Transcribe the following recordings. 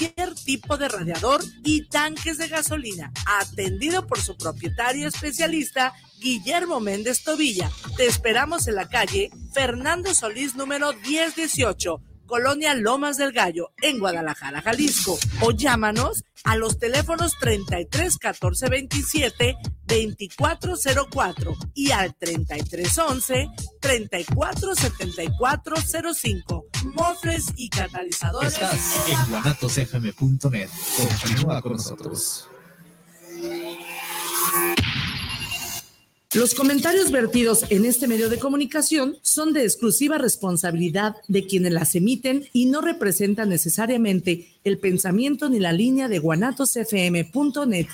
cualquier tipo de radiador y tanques de gasolina. Atendido por su propietario especialista, Guillermo Méndez Tobilla. Te esperamos en la calle Fernando Solís número 1018 Colonia Lomas del Gallo, en Guadalajara, Jalisco. O llámanos a los teléfonos 33 14 27 2404 y al 33 11 34 74 05. Mofres y catalizadores. Estás en guanatosfm.net. Continúa con nosotros. Los comentarios vertidos en este medio de comunicación son de exclusiva responsabilidad de quienes las emiten y no representan necesariamente el pensamiento ni la línea de guanatosfm.net.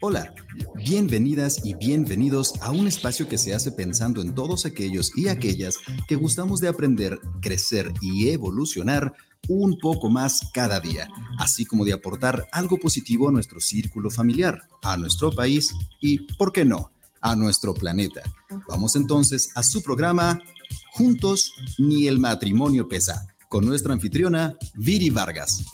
Hola, bienvenidas y bienvenidos a un espacio que se hace pensando en todos aquellos y aquellas que gustamos de aprender, crecer y evolucionar un poco más cada día, así como de aportar algo positivo a nuestro círculo familiar, a nuestro país y, ¿por qué no?, a nuestro planeta. Vamos entonces a su programa Juntos ni el matrimonio pesa, con nuestra anfitriona Viri Vargas.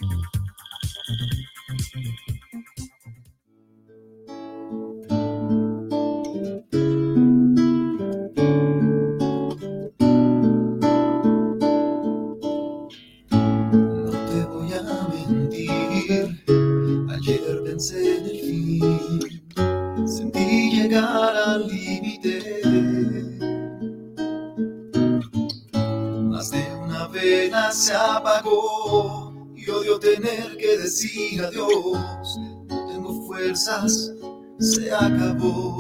Decir adiós, no tengo fuerzas, se acabó.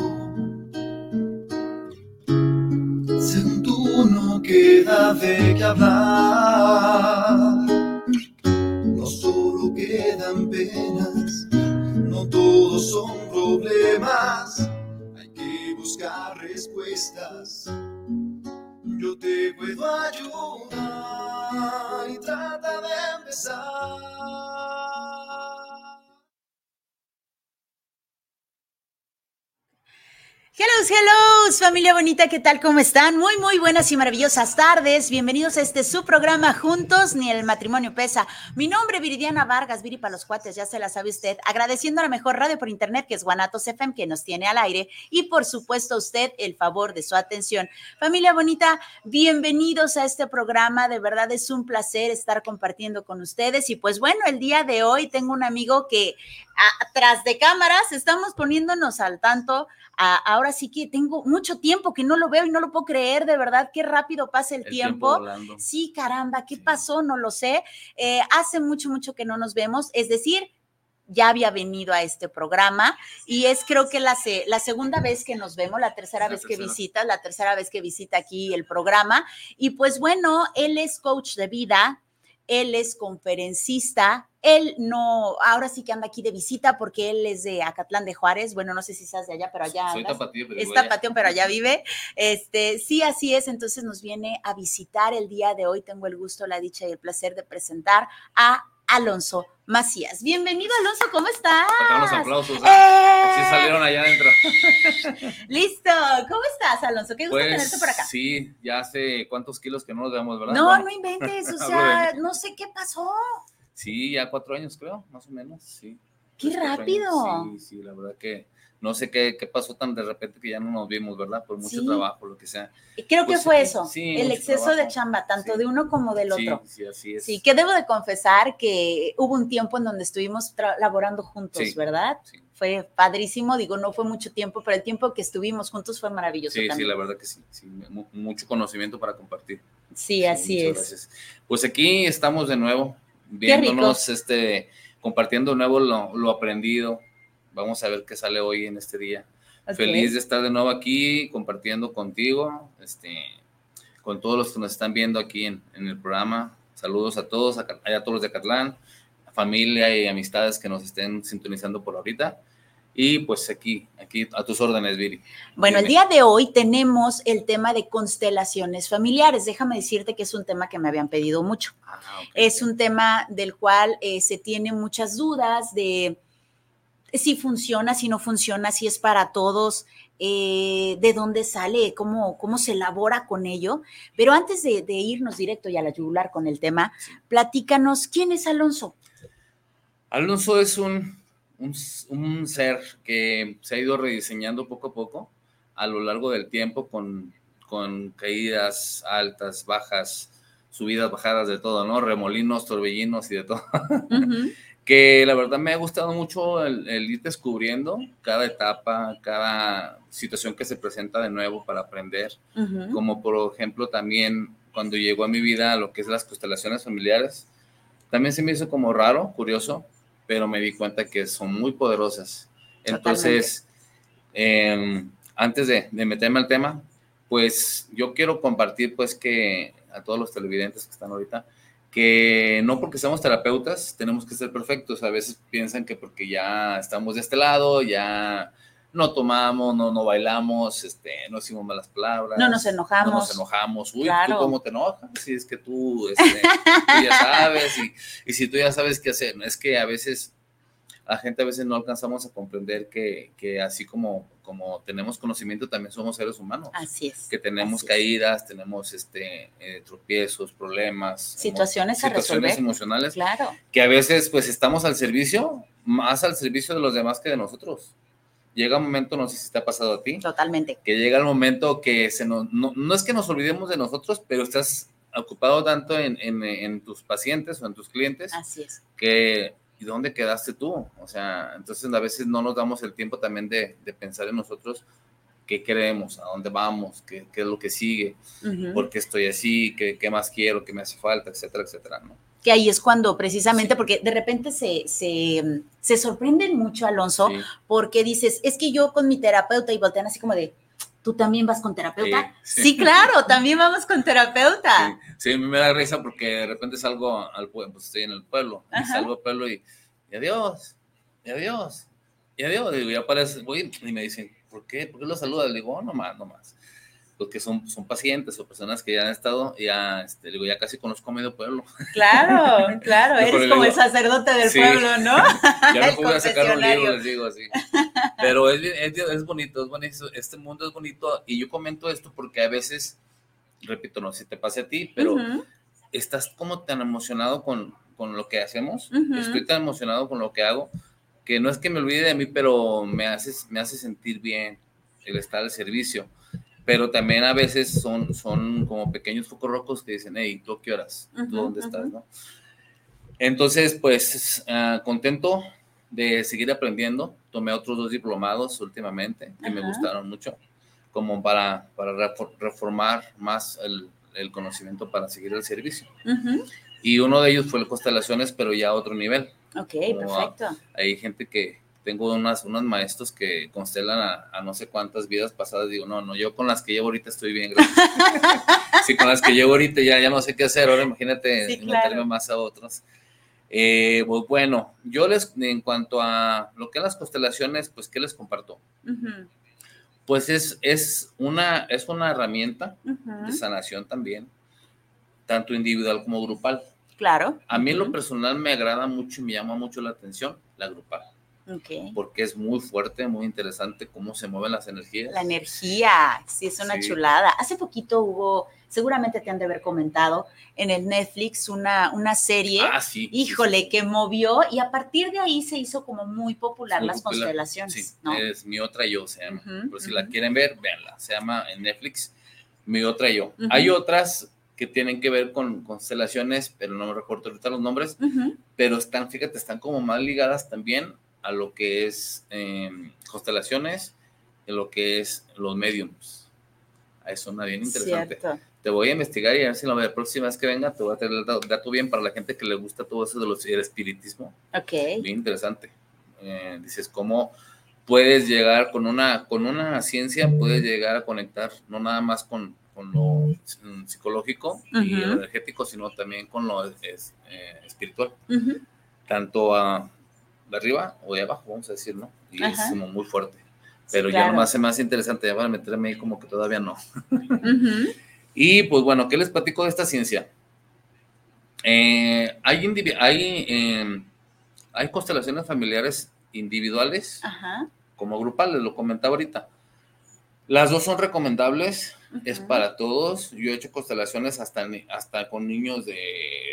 Según tú no queda de qué hablar, no solo quedan penas, no todos son problemas, hay que buscar respuestas. Yo te puedo ayudar y trata de empezar. Hello, hello, familia bonita, ¿qué tal? ¿Cómo están? Muy, muy buenas y maravillosas tardes. Bienvenidos a este su programa Juntos, ni el matrimonio pesa. Mi nombre, Viridiana Vargas, Viri para los cuates, ya se la sabe usted. Agradeciendo a la mejor radio por internet, que es Guanatos FM, que nos tiene al aire. Y por supuesto, a usted el favor de su atención. Familia bonita, bienvenidos a este programa. De verdad es un placer estar compartiendo con ustedes. Y pues bueno, el día de hoy tengo un amigo que atrás de cámaras estamos poniéndonos al tanto ahora sí que tengo mucho tiempo que no lo veo y no lo puedo creer, de verdad, qué rápido pasa el, tiempo. sí, caramba, ¿qué pasó? No lo sé. Eh, hace mucho, mucho que no nos vemos, es decir, ya había venido a este programa y es creo que la, la segunda vez que nos vemos, la tercera vez que visita, la tercera vez que visita aquí el programa. Y pues bueno, él es coach de vida, él es conferencista, él no, ahora sí que anda aquí de visita porque él es de Acatlán de Juárez. Bueno, no sé si estás de allá, pero allá. Soy tapatío, pero es tapatío, pero allá vive. Este, sí, así es. Entonces nos viene a visitar el día de hoy. Tengo el gusto, la dicha y el placer de presentar a Alonso Macías. Bienvenido, Alonso, ¿cómo estás? los aplausos. ¿eh? ¡Eh! salieron allá adentro. Listo. ¿Cómo estás, Alonso? Qué gusto pues, tenerte por acá. Sí, ya hace cuántos kilos que no nos vemos, ¿verdad? No, no inventes. O sea, no sé qué pasó. Sí, ya cuatro años creo, más o menos, sí. ¡Qué rápido! Sí, sí, la verdad que no sé qué, qué, pasó tan de repente que ya no nos vimos, ¿verdad? Por mucho trabajo, lo que sea. Creo que pues fue eso, sí, el exceso de chamba, tanto de uno como del otro. Sí, así es. Sí, que debo de confesar que hubo un tiempo en donde estuvimos laborando juntos, ¿verdad? Fue padrísimo, digo, no fue mucho tiempo, pero el tiempo que estuvimos juntos fue maravilloso. Sí, sí, la verdad que sí, mucho conocimiento para compartir. Sí, así es. Gracias. Pues aquí estamos de nuevo, viéndonos, este, compartiendo de nuevo lo, aprendido. Vamos a ver qué sale hoy en este día. Feliz de estar de nuevo aquí compartiendo contigo, este, con todos los que nos están viendo aquí en, el programa. Saludos a todos, a, a todos los de Catlán, familia y amistades que nos estén sintonizando por ahorita. Y pues aquí, aquí a tus órdenes, Viri. Bueno, el día de hoy tenemos el tema de constelaciones familiares. Déjame decirte que es un tema que me habían pedido mucho. Ah, es un tema del cual eh, se tienen muchas dudas de si funciona, si no funciona, si es para todos. eh, de dónde sale, cómo, cómo se elabora con ello. Pero antes de, irnos directo y a la yugular con el tema, platícanos, ¿quién es Alonso? Alonso es un, un, ser que se ha ido rediseñando poco a poco a lo largo del tiempo con, con caídas altas, bajas, subidas, bajadas de todo, ¿no? Remolinos, torbellinos y de todo. que la verdad me ha gustado mucho el, ir descubriendo cada etapa, cada situación que se presenta de nuevo para aprender, como por ejemplo también cuando llegó a mi vida lo que es las constelaciones familiares, también se me hizo como raro, curioso, pero me di cuenta que son muy poderosas. Entonces, em, antes de, de meterme al tema, pues yo quiero compartir pues que a todos los televidentes que están ahorita, que no porque seamos terapeutas tenemos que ser perfectos. A veces piensan que porque ya estamos de este lado, ya no tomamos, no, no bailamos, este, no decimos malas palabras. No nos enojamos. No nos enojamos. Uy, ¿tú cómo te enojas? Si es que tú, este, ya sabes, y, y, si tú ya sabes qué hacer. Es que a veces la gente a veces no alcanzamos a comprender que, que, así como, como tenemos conocimiento, también somos seres humanos. Así es. Que tenemos caídas, tenemos este, eh, tropiezos, problemas. Situaciones, a situaciones emocionales. Claro. Que a veces pues estamos al servicio, más al servicio de los demás que de nosotros. Llega un momento, no sé si te ha pasado a ti. Totalmente. Que llega el momento que se nos, no, no es que nos olvidemos de nosotros, pero estás ocupado tanto en, en, en tus pacientes o en tus clientes. Así es. Que ¿y dónde quedaste tú? O sea, entonces a veces no nos damos el tiempo también de, pensar en nosotros qué queremos, a dónde vamos, qué, qué es lo que sigue, por qué estoy así, qué, qué, más quiero, qué me hace falta, etcétera, etcétera, ¿no? Que ahí es cuando precisamente, porque de repente se, se, se sorprenden mucho, Alonso, porque dices, es que yo con mi terapeuta y voltean así como de, ¿tú también vas con terapeuta? Sí, claro, también vamos con terapeuta. Sí, a mí me da risa porque de repente salgo al pueblo, pues estoy en el pueblo, y salgo al pueblo y, adiós, y adiós, y adiós, y ya aparece, voy y me dicen, ¿por qué? ¿Por qué lo saludas? Le digo, oh, no más, no más. Porque son, son pacientes o personas que ya han estado, ya, este, digo, ya casi conozco medio pueblo. Claro, claro, eres como el sacerdote del pueblo, ¿no? Ya no puedo sacar un libro, les digo así. Pero es, es, es, bonito, es bonito, este mundo es bonito, y yo comento esto porque a veces, repito, no sé si te pase a ti, pero estás como tan emocionado con, con lo que hacemos, estoy tan emocionado con lo que hago, que no es que me olvide de mí, pero me hace, me hace sentir bien el estar al servicio pero también a veces son, son como pequeños focos rojos que dicen, hey, ¿tú qué horas? ¿Tú dónde estás? ¿no? Entonces, pues, ah, contento de seguir aprendiendo. Tomé otros dos diplomados últimamente que me gustaron mucho, como para, para reformar más el, el conocimiento para seguir el servicio. Y uno de ellos fue el constelaciones, pero ya a otro nivel. Ok, perfecto. hay gente que, tengo unas, unos maestros que constelan a, no sé cuántas vidas pasadas. Digo, no, no, yo con las que llevo ahorita estoy bien, gracias. sí, con las que llevo ahorita ya, ya no sé qué hacer. Ahora imagínate meterme más a otros. Eh, pues bueno, yo les, en cuanto a lo que es las constelaciones, pues, ¿qué les comparto? Pues es, es, una, es una herramienta de sanación también, tanto individual como grupal. Claro. A mí en lo personal me agrada mucho y me llama mucho la atención la grupal. Porque es muy fuerte, muy interesante cómo se mueven las energías. La energía, sí, es una chulada. Hace poquito hubo, seguramente te han de haber comentado, en el Netflix una, una serie, ah, híjole, que movió y a partir de ahí se hizo como muy popular las constelaciones. Es Mi Otra Yo, se llama. Por si la quieren ver, véanla. Se llama en Netflix Mi Otra Yo. Hay otras que tienen que ver con constelaciones, pero no me recuerdo ahorita los nombres, pero están, fíjate, están como más ligadas también a lo que es em, constelaciones, de lo que es los mediums. Eso es bien interesante. Te voy a investigar y a ver si la próxima vez que venga te voy a traer el dato bien para la gente que le gusta todo eso de los, el espiritismo. Ok. Bien interesante. Eh, dices, ¿cómo puedes llegar con una, con una ciencia, puedes llegar a conectar no nada más con, con lo psicológico y energético, sino también con lo eh, espiritual? Tanto a de arriba o de abajo, vamos a decir, ¿no? Y es como muy fuerte. Pero ya no me hace más interesante, ya para meterme ahí como que todavía no. Y pues bueno, ¿qué les platico de esta ciencia? Eh, hay, hay, em, hay constelaciones familiares individuales como grupales, lo comentaba ahorita. Las dos son recomendables, es para todos. Yo he hecho constelaciones hasta, hasta con niños de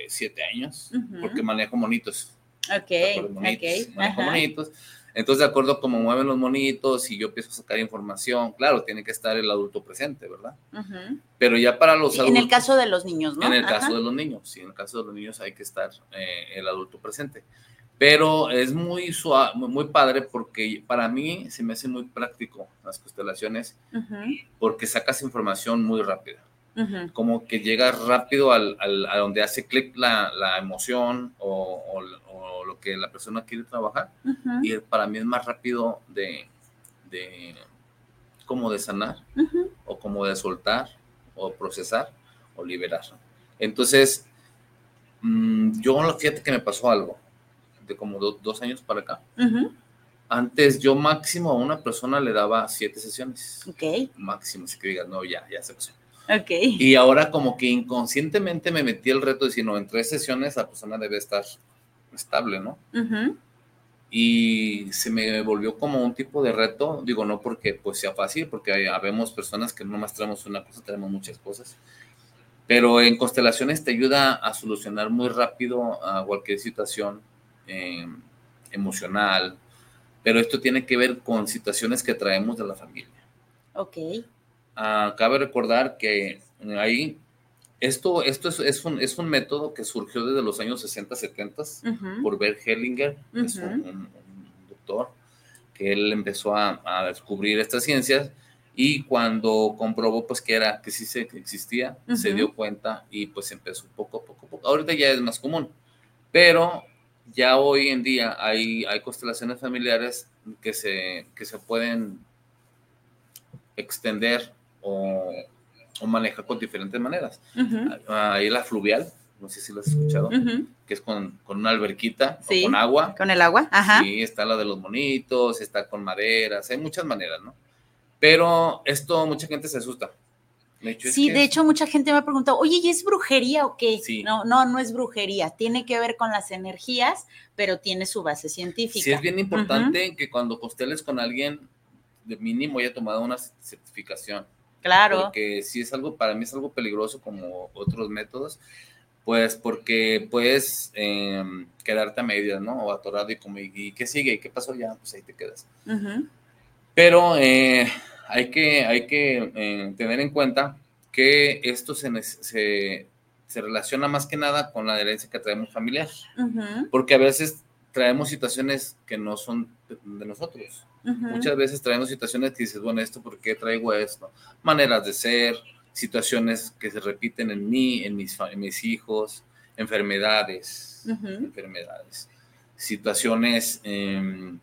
7 años, porque manejo monitos. Ok, monitos, Manejo monitos. Entonces, de acuerdo a cómo mueven los monitos y yo empiezo a sacar información, claro, tiene que estar el adulto presente, ¿verdad? Pero ya para los adultos. En el caso de los niños, ¿no? En el caso de los niños, sí, en el caso de los niños hay que estar eh, el adulto presente. Pero es muy suave, muy padre porque para mí se me hace muy práctico las constelaciones porque sacas información muy rápida. Como que llegas rápido al, a donde hace clic la, la, emoción o, o, lo que la persona quiere trabajar. Y para mí es más rápido de, de como de sanar o como de soltar o procesar o liberar. Entonces, mmm, yo fíjate que me pasó algo de como dos años para acá. Antes yo máximo a una persona le daba siete sesiones. Ok. Máximo, si que digas, no, ya, ya se pasó. Ok. Y ahora como que inconscientemente me metí el reto de decir, no, en tres sesiones la persona debe estar estable, ¿no? Y se me volvió como un tipo de reto, digo, no porque pues sea fácil, porque habemos personas que no más tenemos una cosa, tenemos muchas cosas. Pero en constelaciones te ayuda a solucionar muy rápido a cualquier situación eh, emocional, pero esto tiene que ver con situaciones que traemos de la familia. Ok. Ah, cabe recordar que ahí, esto, esto es, un, es un método que surgió desde los años 60, 70 por Bert Hellinger, es un, doctor, que él empezó a, descubrir estas ciencias y cuando comprobó pues que era que sí se existía, se dio cuenta y pues empezó poco a poco, poco. Ahorita ya es más común, pero ya hoy en día hay, hay constelaciones familiares que se, que se pueden extender o, o manejar con diferentes maneras. Hay la fluvial, no sé si lo has escuchado, que es con, una alberquita o con agua. Con el agua, ajá. Sí, está la de los monitos, está con maderas, hay muchas maneras, ¿no? Pero esto mucha gente se asusta sí, de hecho mucha gente me ha preguntado, oye, ¿y es brujería o qué? No, no, no es brujería, tiene que ver con las energías, pero tiene su base científica. Sí, es bien importante que cuando costeles con alguien, de mínimo haya tomado una certificación. Claro. Porque si es algo, para mí es algo peligroso como otros métodos, pues porque puedes em, quedarte a medias, ¿no? O atorado y como, ¿y qué sigue? ¿Y qué pasó ya? Pues ahí te quedas. Pero... Eh, hay que, hay que eh, tener en cuenta que esto se, se, se, relaciona más que nada con la herencia que traemos familiar, porque a veces traemos situaciones que no son de, nosotros. Muchas veces traemos situaciones que dices, bueno, ¿esto por qué traigo esto? Maneras de ser, situaciones que se repiten en mí, en mis, en mis hijos, enfermedades, enfermedades, situaciones em,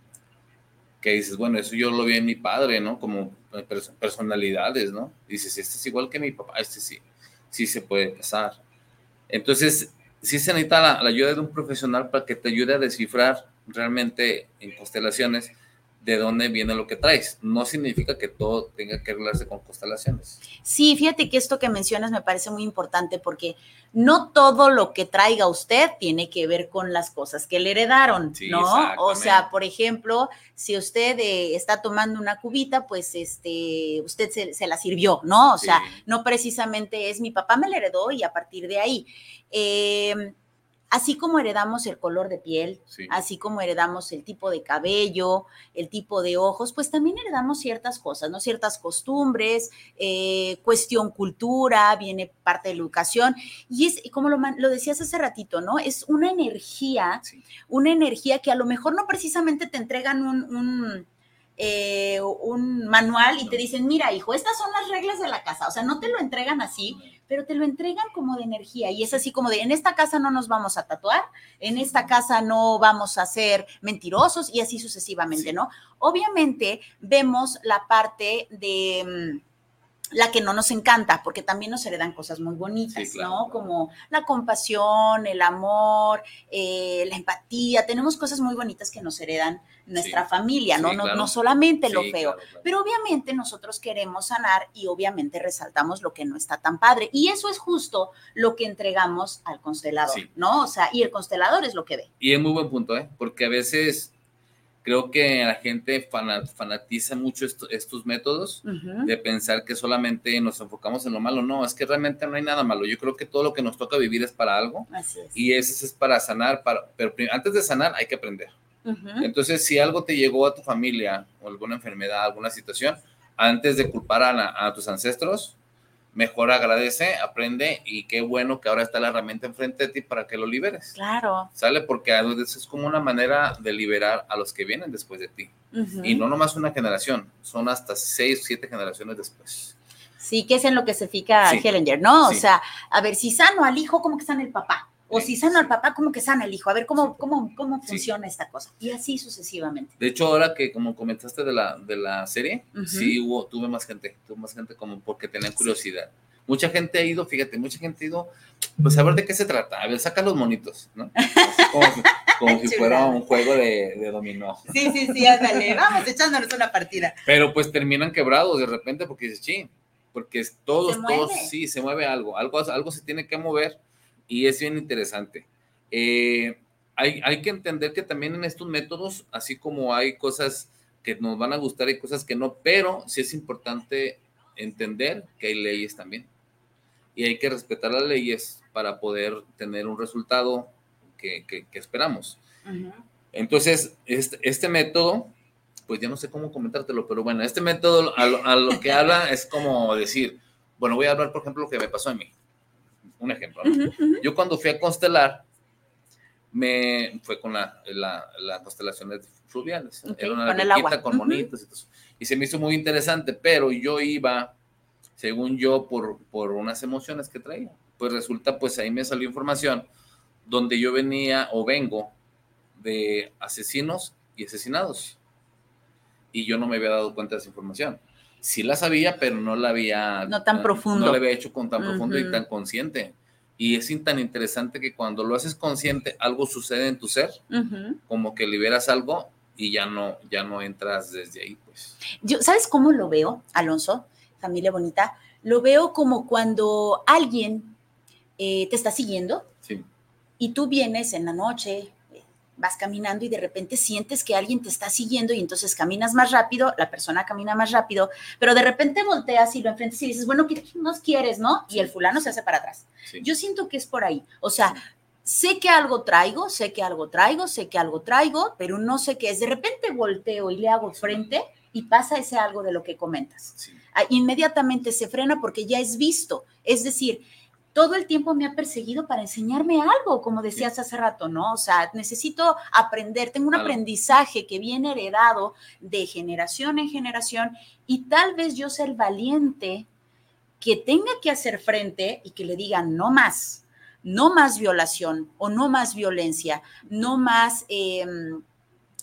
que dices, bueno, eso yo lo vi en mi padre, ¿no? Como personalidades, ¿no? Dices, este es igual que mi papá, este sí, sí se puede pasar. Entonces, sí se necesita la, la ayuda de un profesional para que te ayude a descifrar realmente en constelaciones de dónde viene lo que traes. No significa que todo tenga que arreglarse con constelaciones. Sí, fíjate que esto que mencionas me parece muy importante porque no todo lo que traiga usted tiene que ver con las cosas que le heredaron, ¿no? O sea, por ejemplo, si usted eh, está tomando una cubita, pues este, usted se, la sirvió, ¿no? O sea, no precisamente es mi papá me la heredó y a partir de ahí. Eh, así como heredamos el color de piel, así como heredamos el tipo de cabello, el tipo de ojos, pues también heredamos ciertas cosas, ¿no? Ciertas costumbres, eh, cuestión cultura, viene parte de la educación. Y es, como lo, decías hace ratito, ¿no? Es una energía, una energía que a lo mejor no precisamente te entregan un, eh, un manual y te dicen, mira, hijo, estas son las reglas de la casa. O sea, no te lo entregan así, pero te lo entregan como de energía y es así como de, en esta casa no nos vamos a tatuar, en esta casa no vamos a ser mentirosos y así sucesivamente, ¿no? Obviamente vemos la parte de... La que no nos encanta, porque también nos heredan cosas muy bonitas, ¿no? Como la compasión, el amor, eh, la empatía, tenemos cosas muy bonitas que nos heredan nuestra familia, ¿no? no, no, solamente lo feo, pero obviamente nosotros queremos sanar y obviamente resaltamos lo que no está tan padre. Y eso es justo lo que entregamos al constelador, ¿no? O sea, y el constelador es lo que ve. Y es muy buen punto, ¿eh? Porque a veces creo que la gente fanatiza mucho estos métodos de pensar que solamente nos enfocamos en lo malo. No, es que realmente no hay nada malo. Yo creo que todo lo que nos toca vivir es para algo. Y eso es para sanar, para, pero antes de sanar hay que aprender. Entonces, si algo te llegó a tu familia o alguna enfermedad, alguna situación, antes de culpar a, a tus ancestros, mejor agradece, aprende y qué bueno que ahora está la herramienta enfrente de ti para que lo liberes. Claro. ¿Sale? Porque a veces es como una manera de liberar a los que vienen después de ti. Y no nomás una generación, son hasta seis o siete generaciones después. Sí, que es en lo que se fija Hellinger, ¿no? O sea, a ver, si sano al hijo, ¿cómo que sana el papá? O si sana al papá, ¿cómo que sana el hijo? A ver cómo, cómo, cómo funciona esta cosa. Y así sucesivamente. De hecho, ahora que como comentaste de la, de la serie, sí hubo, tuve más gente, tuve más gente como porque tenían curiosidad. Mucha gente ha ido, fíjate, mucha gente ha ido, pues a ver de qué se trata. A ver, saca los monitos, ¿no? como, si fuera un juego de, de, dominó. Sí, sí, sí, ándale, vamos echándonos una partida. Pero pues terminan quebrados de repente porque dices, sí, porque todos, todos, sí, se mueve algo, algo, algo se tiene que mover y es bien interesante. Eh, hay, hay, que entender que también en estos métodos, así como hay cosas que nos van a gustar y cosas que no, pero sí es importante entender que hay leyes también. Y hay que respetar las leyes para poder tener un resultado que, que, esperamos. Entonces, este, este, método, pues ya no sé cómo comentártelo, pero bueno, este método a lo, a lo que habla es como decir, bueno, voy a hablar, por ejemplo, lo que me pasó a mí un ejemplo. Yo cuando fui a constelar, me fue con la, la, constelaciones fluviales. Era una con, con monitos y todo Y se me hizo muy interesante, pero yo iba, según yo, por, por unas emociones que traía. Pues resulta, pues ahí me salió información donde yo venía o vengo de asesinos y asesinados. Y yo no me había dado cuenta de esa información sí la sabía, pero no la había... No tan profundo. No la había hecho con tan profundo y tan consciente. Y es tan interesante que cuando lo haces consciente, algo sucede en tu ser, como que liberas algo y ya no, ya no entras desde ahí, pues. Yo, ¿Sabes cómo lo veo, Alonso? Familia bonita. Lo veo como cuando alguien eh, te está siguiendo sí. y tú vienes en la noche vas caminando y de repente sientes que alguien te está siguiendo y entonces caminas más rápido, la persona camina más rápido, pero de repente volteas y lo enfrentas y dices, bueno, ¿qué nos quieres, no? Y el fulano se hace para atrás. Yo siento que es por ahí. O sea, sé que algo traigo, sé que algo traigo, sé que algo traigo, pero no sé qué es. De repente volteo y le hago frente y pasa ese algo de lo que comentas. Ah, inmediatamente se frena porque ya es visto. Es decir, todo el tiempo me ha perseguido para enseñarme algo, como decías hace rato, ¿no? O sea, necesito aprender, tengo un aprendizaje que viene heredado de generación en generación y tal vez yo sea el valiente que tenga que hacer frente y que le digan no más, no más violación o no más violencia, no más... Em,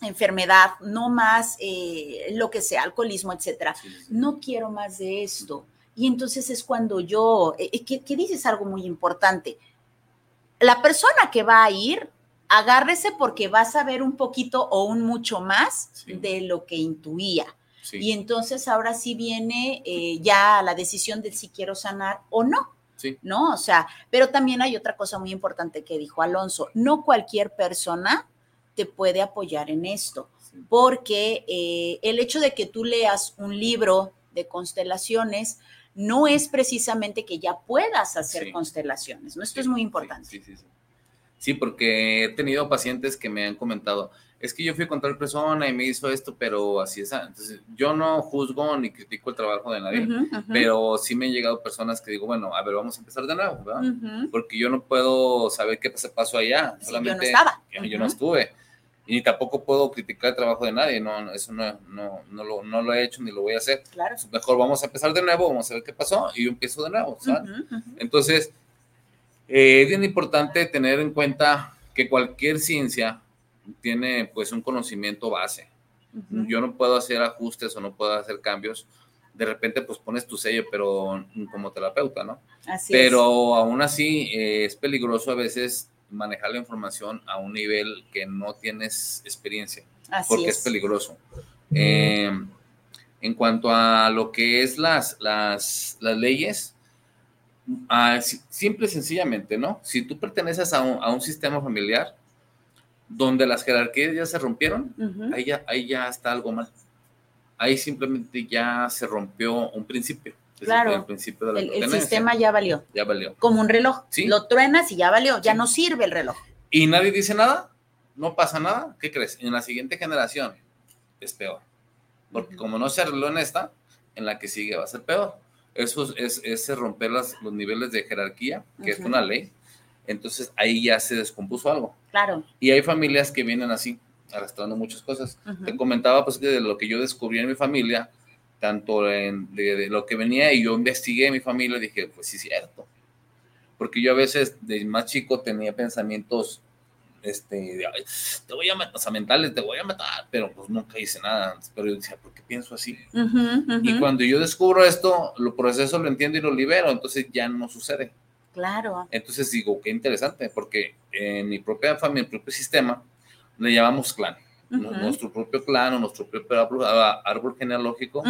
enfermedad, no más eh, lo que sea, alcoholismo, etcétera. No quiero más de esto. Y entonces es cuando yo, eh, eh, que, dices algo muy importante. La persona que va a ir, agárrese porque va a saber un poquito o un mucho más de lo que intuía. Y entonces ahora sí viene eh, ya la decisión de si quiero sanar o no. ¿No? O sea, pero también hay otra cosa muy importante que dijo Alonso. No cualquier persona te puede apoyar en esto, porque el hecho de que tú leas un libro de constelaciones no es precisamente que ya puedas hacer constelaciones, ¿no? Esto es muy importante. Sí, sí, sí. Sí, porque he tenido pacientes que me han comentado, es que yo fui con tal persona y me hizo esto, pero así es. Entonces, yo no juzgo ni critico el trabajo de nadie, pero sí me han llegado personas que digo, bueno, a ver, vamos a empezar de nuevo, ¿verdad? Porque yo no puedo saber qué pasó allá, solamente yo no estaba. Yo no estuve y tampoco puedo criticar el trabajo de nadie, no, eso no, no, no, lo, no lo he hecho ni lo voy a hacer. Claro. Mejor vamos a empezar de nuevo, vamos a ver qué pasó y yo empiezo de nuevo. Entonces, eh, es bien importante tener en cuenta que cualquier ciencia tiene pues un conocimiento base. Yo no puedo hacer ajustes o no puedo hacer cambios. De repente pues pones tu sello, pero como terapeuta, ¿no? Así pero aún así eh, es peligroso a veces manejar la información a un nivel que no tienes experiencia, porque es, peligroso. Eh, en cuanto a lo que es las, las, las leyes, ah, simple y sencillamente, ¿no? Si tú perteneces a un, a un, sistema familiar, donde las jerarquías ya se rompieron, ahí, ya, ahí ya está algo mal. Ahí simplemente ya se rompió un principio. Claro, el, principio de la el, sistema ya valió. Ya valió. Como un reloj. ¿Sí? Lo truenas y ya valió, ya no sirve el reloj. Y nadie dice nada, no pasa nada. ¿Qué crees? En la siguiente generación es peor. Porque como no se arregló en esta, en la que sigue va a ser peor. Eso es, es, romper las, los niveles de jerarquía, que es una ley. Entonces ahí ya se descompuso algo. Claro. Y hay familias que vienen así, arrastrando muchas cosas. Te comentaba pues de lo que yo descubrí en mi familia, tanto en, de, lo que venía y yo investigué en mi familia, dije, pues sí cierto. Porque yo a veces de más chico tenía pensamientos este, te voy a matar, o sea, mentales, te voy a matar, pero pues nunca hice nada. Pero yo decía, ¿por qué pienso así? Y cuando yo descubro esto, lo proceso, lo entiendo y lo libero, entonces ya no sucede. Claro. Entonces digo, qué interesante, porque en mi propia familia, mi propio sistema, le llamamos clan. Nuestro propio clan o nuestro propio árbol, genealógico,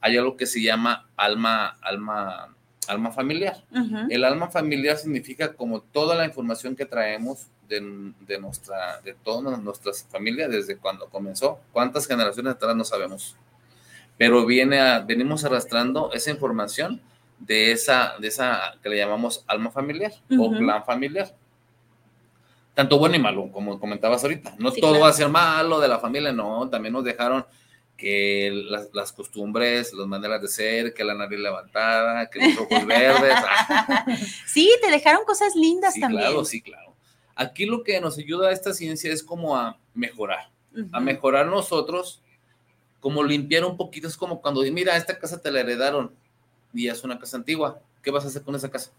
hay algo que se llama alma, alma, alma familiar. El alma familiar significa como toda la información que traemos de, de, nuestra, de todas nuestras familias desde cuando comenzó. ¿Cuántas generaciones atrás no sabemos? Pero viene a, venimos arrastrando esa información de esa, de esa que le llamamos alma familiar o plan familiar. Tanto bueno y malo, como comentabas ahorita. No todo va a ser malo de la familia, no, también nos dejaron que las, las, costumbres, las maneras de ser, que la nariz levantada, que los ojos verdes. sí, te dejaron cosas lindas también. Claro, sí, claro. Aquí lo que nos ayuda a esta ciencia es como a mejorar, a mejorar nosotros, como limpiar un poquito, es como cuando, mira, esta casa te la heredaron y es una casa antigua, ¿qué vas a hacer con esa casa?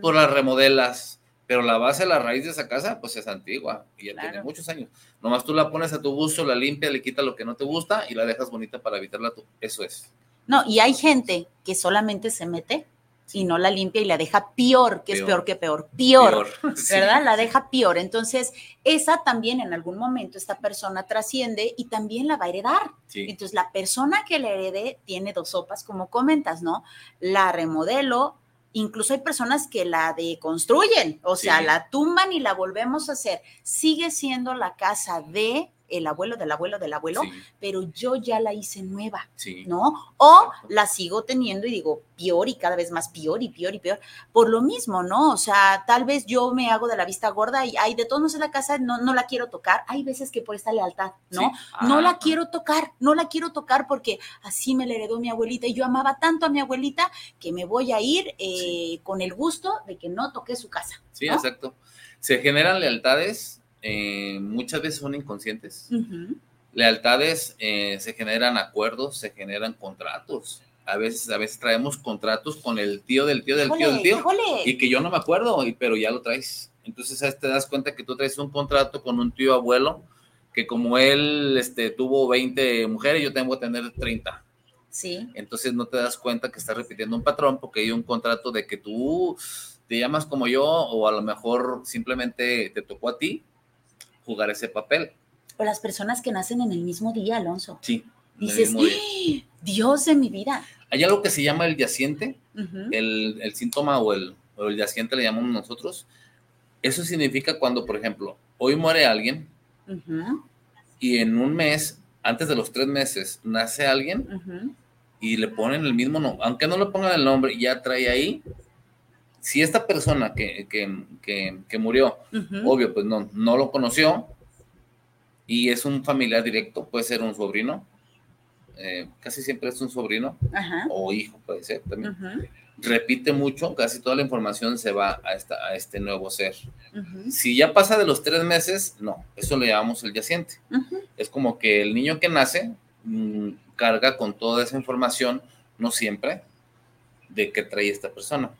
Por las remodelas, pero la base, la raíz de esa casa, pues es antigua y ya tiene muchos años. Nomás tú la pones a tu gusto, la limpias, le quitas lo que no te gusta y la dejas bonita para evitarla tú. Eso es. No, y hay gente que solamente se mete y no la limpia y la deja peor, que es peor que peor, peor, ¿verdad? La deja peor. Entonces, esa también en algún momento esta persona trasciende y también la va a heredar. Entonces, la persona que la herede tiene dos sopas, como comentas, ¿no? La remodelo, incluso hay personas que la deconstruyen, o sea, la tumban y la volvemos a hacer. Sigue siendo la casa de el abuelo del abuelo del abuelo, pero yo ya la hice nueva, ¿no? O la sigo teniendo y digo, peor y cada vez más peor y peor y peor, por lo mismo, ¿no? O sea, tal vez yo me hago de la vista gorda y, ay, de todos modos en la casa no, no la quiero tocar. Hay veces que por esta lealtad, ¿no? no la quiero tocar, no la quiero tocar porque así me la heredó mi abuelita y yo amaba tanto a mi abuelita que me voy a ir eh, con el gusto de que no toque su casa. Sí, exacto. Se generan lealtades eh, muchas veces son inconscientes. Lealtades, eh, se generan acuerdos, se generan contratos. A veces, a veces traemos contratos con el tío del tío del tío del tío. Y que yo no me acuerdo, pero ya lo traes. Entonces te das cuenta que tú traes un contrato con un tío abuelo que como él este, tuvo 20 mujeres, yo tengo que tener 30. Sí. Entonces no te das cuenta que estás repitiendo un patrón porque hay un contrato de que tú te llamas como yo o a lo mejor simplemente te tocó a ti jugar ese papel. O las personas que nacen en el mismo día, Alonso. Sí. Dices, ¡Ah! Dios de mi vida. Hay algo que se llama el yaciente, el, el, síntoma o el, o el yaciente le llamamos nosotros. Eso significa cuando, por ejemplo, hoy muere alguien y en un mes, antes de los tres meses, nace alguien y le ponen el mismo nombre, aunque no le pongan el nombre, ya trae ahí si esta persona que, murió, obvio, pues no, no lo conoció y es un familiar directo, puede ser un sobrino, eh, casi siempre es un sobrino o hijo, puede ser también. Repite mucho, casi toda la información se va a, esta, a este nuevo ser. Si ya pasa de los tres meses, no, eso le llamamos el yaciente. Es como que el niño que nace mm, carga con toda esa información, no siempre, de que trae esta persona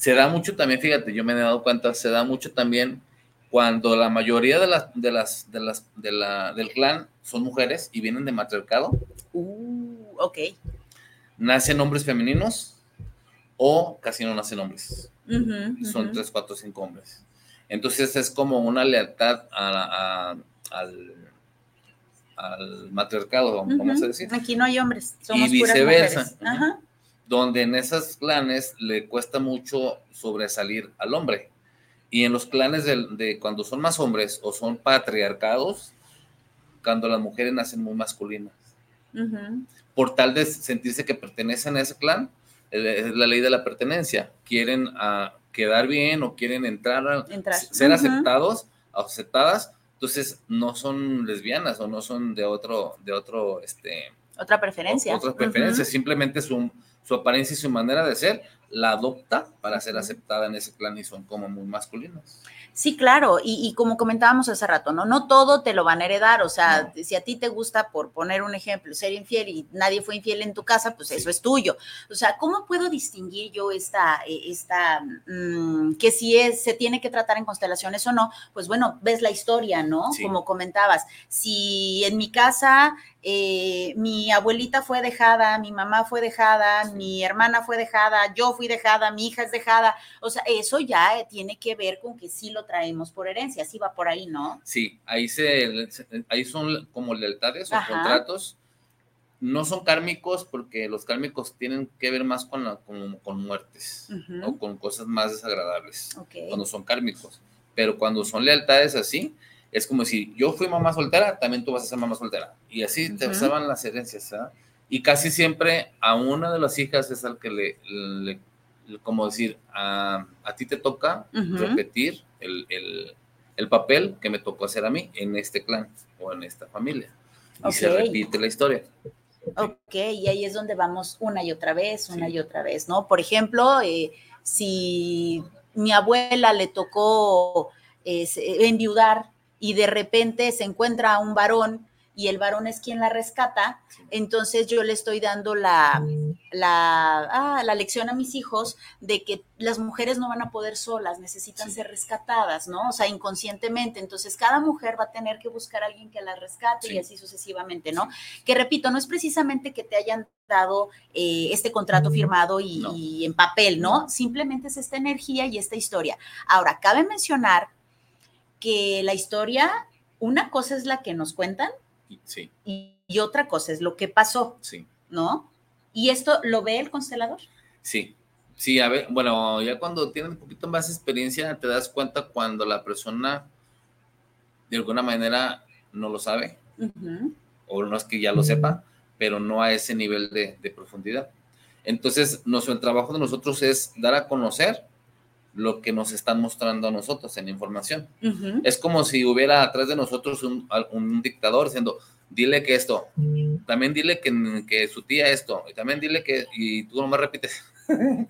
se da mucho también, fíjate, yo me he dado cuenta, se da mucho también cuando la mayoría de las, de las, de las, de la, del clan son mujeres y vienen de matriarcado. Uh, ok. Nacen hombres femeninos o casi no nacen hombres. son tres, cuatro, cinco hombres. Entonces es como una lealtad al, al matriarcado, vamos a decir. Aquí no hay hombres, somos y viceversa. Ajá donde en esos clanes le cuesta mucho sobresalir al hombre. Y en los clanes de, cuando son más hombres o son patriarcados, cuando las mujeres nacen muy masculinas. Por tal de sentirse que pertenecen a ese clan, es la ley de la pertenencia. Quieren a, quedar bien o quieren entrar, a, ser aceptados, aceptadas, entonces no son lesbianas o no son de otro, de otro, este... Otra preferencia. otra preferencia, simplemente su, su apariencia y su manera de ser la adopta para ser aceptada en ese clan y son como muy masculinos. Sí, claro, y, como comentábamos hace rato, ¿no? No todo te lo van a heredar, o sea, si a ti te gusta, por poner un ejemplo, ser infiel y nadie fue infiel en tu casa, pues eso es tuyo. O sea, ¿cómo puedo distinguir yo esta, eh, esta, mm, que si es, se tiene que tratar en constelaciones o no? Pues bueno, ves la historia, ¿no? Como comentabas, si en mi casa eh, mi abuelita fue dejada, mi mamá fue dejada, mi hermana fue dejada, yo fui dejada, mi hija es dejada. O sea, eso ya eh, tiene que ver con que sí lo traemos por herencia, sí va por ahí, ¿no? Sí, ahí, se, ahí son como lealtades o contratos. No son kármicos porque los kármicos tienen que ver más con, con, muertes o con cosas más desagradables cuando son kármicos. Pero cuando son lealtades así, es como si yo fui mamá soltera, también tú vas a ser mamá soltera. Y así te usaban las herencias. ¿ah? Y casi siempre a una de las hijas es al que le, como decir, a, ti te toca repetir el, papel que me tocó hacer a mí en este clan o en esta familia. Y se repite la historia. Ok, y ahí es donde vamos una y otra vez, una y otra vez, ¿no? Por ejemplo, eh, si mi abuela le tocó eh, enviudar y de repente se encuentra a un varón y el varón es quien la rescata, entonces yo le estoy dando la, la, ah, la, lección a mis hijos de que las mujeres no van a poder solas, necesitan ser rescatadas, ¿no? O sea, inconscientemente. Entonces, cada mujer va a tener que buscar a alguien que la rescate y así sucesivamente, ¿no? Que repito, no es precisamente que te hayan dado eh, este contrato firmado y, y en papel, ¿no? Simplemente es esta energía y esta historia. Ahora, cabe mencionar que la historia, una cosa es la que nos cuentan sí. y, otra cosa es lo que pasó, sí. ¿no? ¿Y esto lo ve el constelador? Sí, sí, a ver, bueno, ya cuando tienes un poquito más experiencia te das cuenta cuando la persona de alguna manera no lo sabe, o no es que ya lo sepa, pero no a ese nivel de, de profundidad. Entonces, nuestro el trabajo de nosotros es dar a conocer lo que nos están mostrando a nosotros en información. Es como si hubiera atrás de nosotros un, dictador diciendo, dile que esto, también dile que, que, su tía esto, y también dile que, y tú no me repites.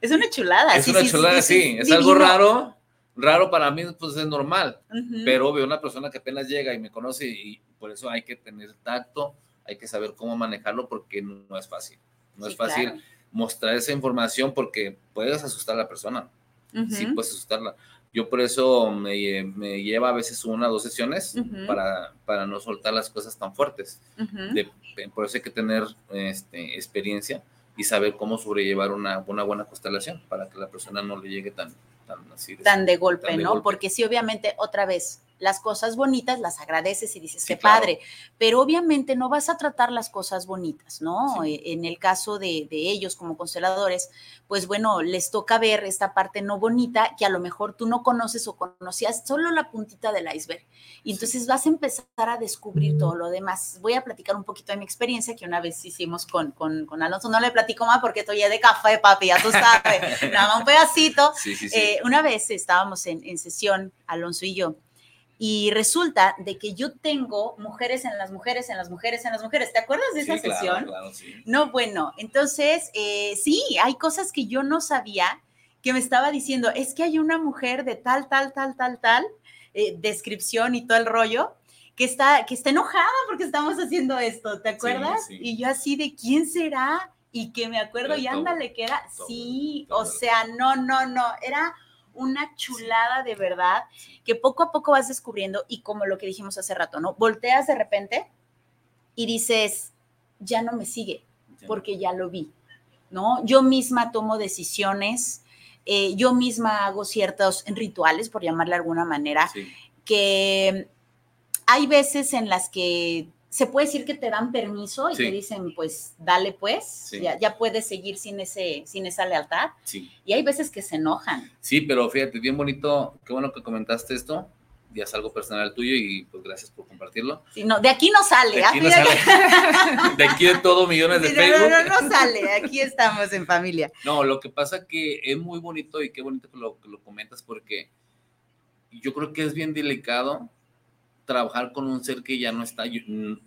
Es una chulada. Es una chulada, sí, es, algo raro, raro para mí, pues es normal, pero obvio, una persona que apenas llega y me conoce y por eso hay que tener tacto, hay que saber cómo manejarlo porque no, es fácil, no es fácil mostrar esa información porque puedes asustar a la persona sí puedes asustarla. Yo por eso me, me, lleva a veces una o dos sesiones para, para no soltar las cosas tan fuertes. por eso hay que tener este, experiencia y saber cómo sobrellevar una, una buena constelación para que la persona no le llegue tan, tan así. Tan de golpe, ¿no? Porque sí, obviamente, otra vez, las cosas bonitas las agradeces y dices, qué padre, pero obviamente no vas a tratar las cosas bonitas, ¿no? E, en el caso de, ellos como consteladores, pues bueno, les toca ver esta parte no bonita que a lo mejor tú no conoces o conocías solo la puntita del iceberg. Y entonces vas a empezar a descubrir todo lo demás. Voy a platicar un poquito de mi experiencia que una vez hicimos con, con, con Alonso, no le platico más porque estoy de café, papi, ya tú sabes, nada más un pedacito. Eh, una vez estábamos en, en sesión, Alonso y yo, y resulta de que yo tengo mujeres en las mujeres, en las mujeres, en las mujeres. ¿Te acuerdas de esa sesión? Claro, sí. No, bueno, entonces, eh, sí, hay cosas que yo no sabía que me estaba diciendo, es que hay una mujer de tal, tal, tal, tal, tal, eh, descripción y todo el rollo, que está, que está enojada porque estamos haciendo esto, ¿te acuerdas? Y yo así de, ¿quién será? Y que me acuerdo, y ándale, que era, sí, o sea, no, no, no, era una chulada de verdad que poco a poco vas descubriendo y como lo que dijimos hace rato, ¿no? Volteas de repente y dices, ya no me sigue porque ya lo vi, ¿no? Yo misma tomo decisiones, eh, yo misma hago ciertos rituales, por llamarle de alguna manera, que hay veces en las que se puede decir que te dan permiso y te dicen, pues dale pues, ya, ya, puedes seguir sin, ese, sin esa lealtad. Sí. Y hay veces que se enojan. Sí, pero fíjate, bien bonito, qué bueno que comentaste esto, ya es algo personal tuyo y pues gracias por compartirlo. Sí, no, de aquí no sale. De aquí, no sale. de aquí de todo millones de Facebook. No, no, no sale, aquí estamos en familia. No, lo que pasa que es muy bonito y qué bonito que lo, que lo comentas porque yo creo que es bien delicado trabajar con un ser que ya no está,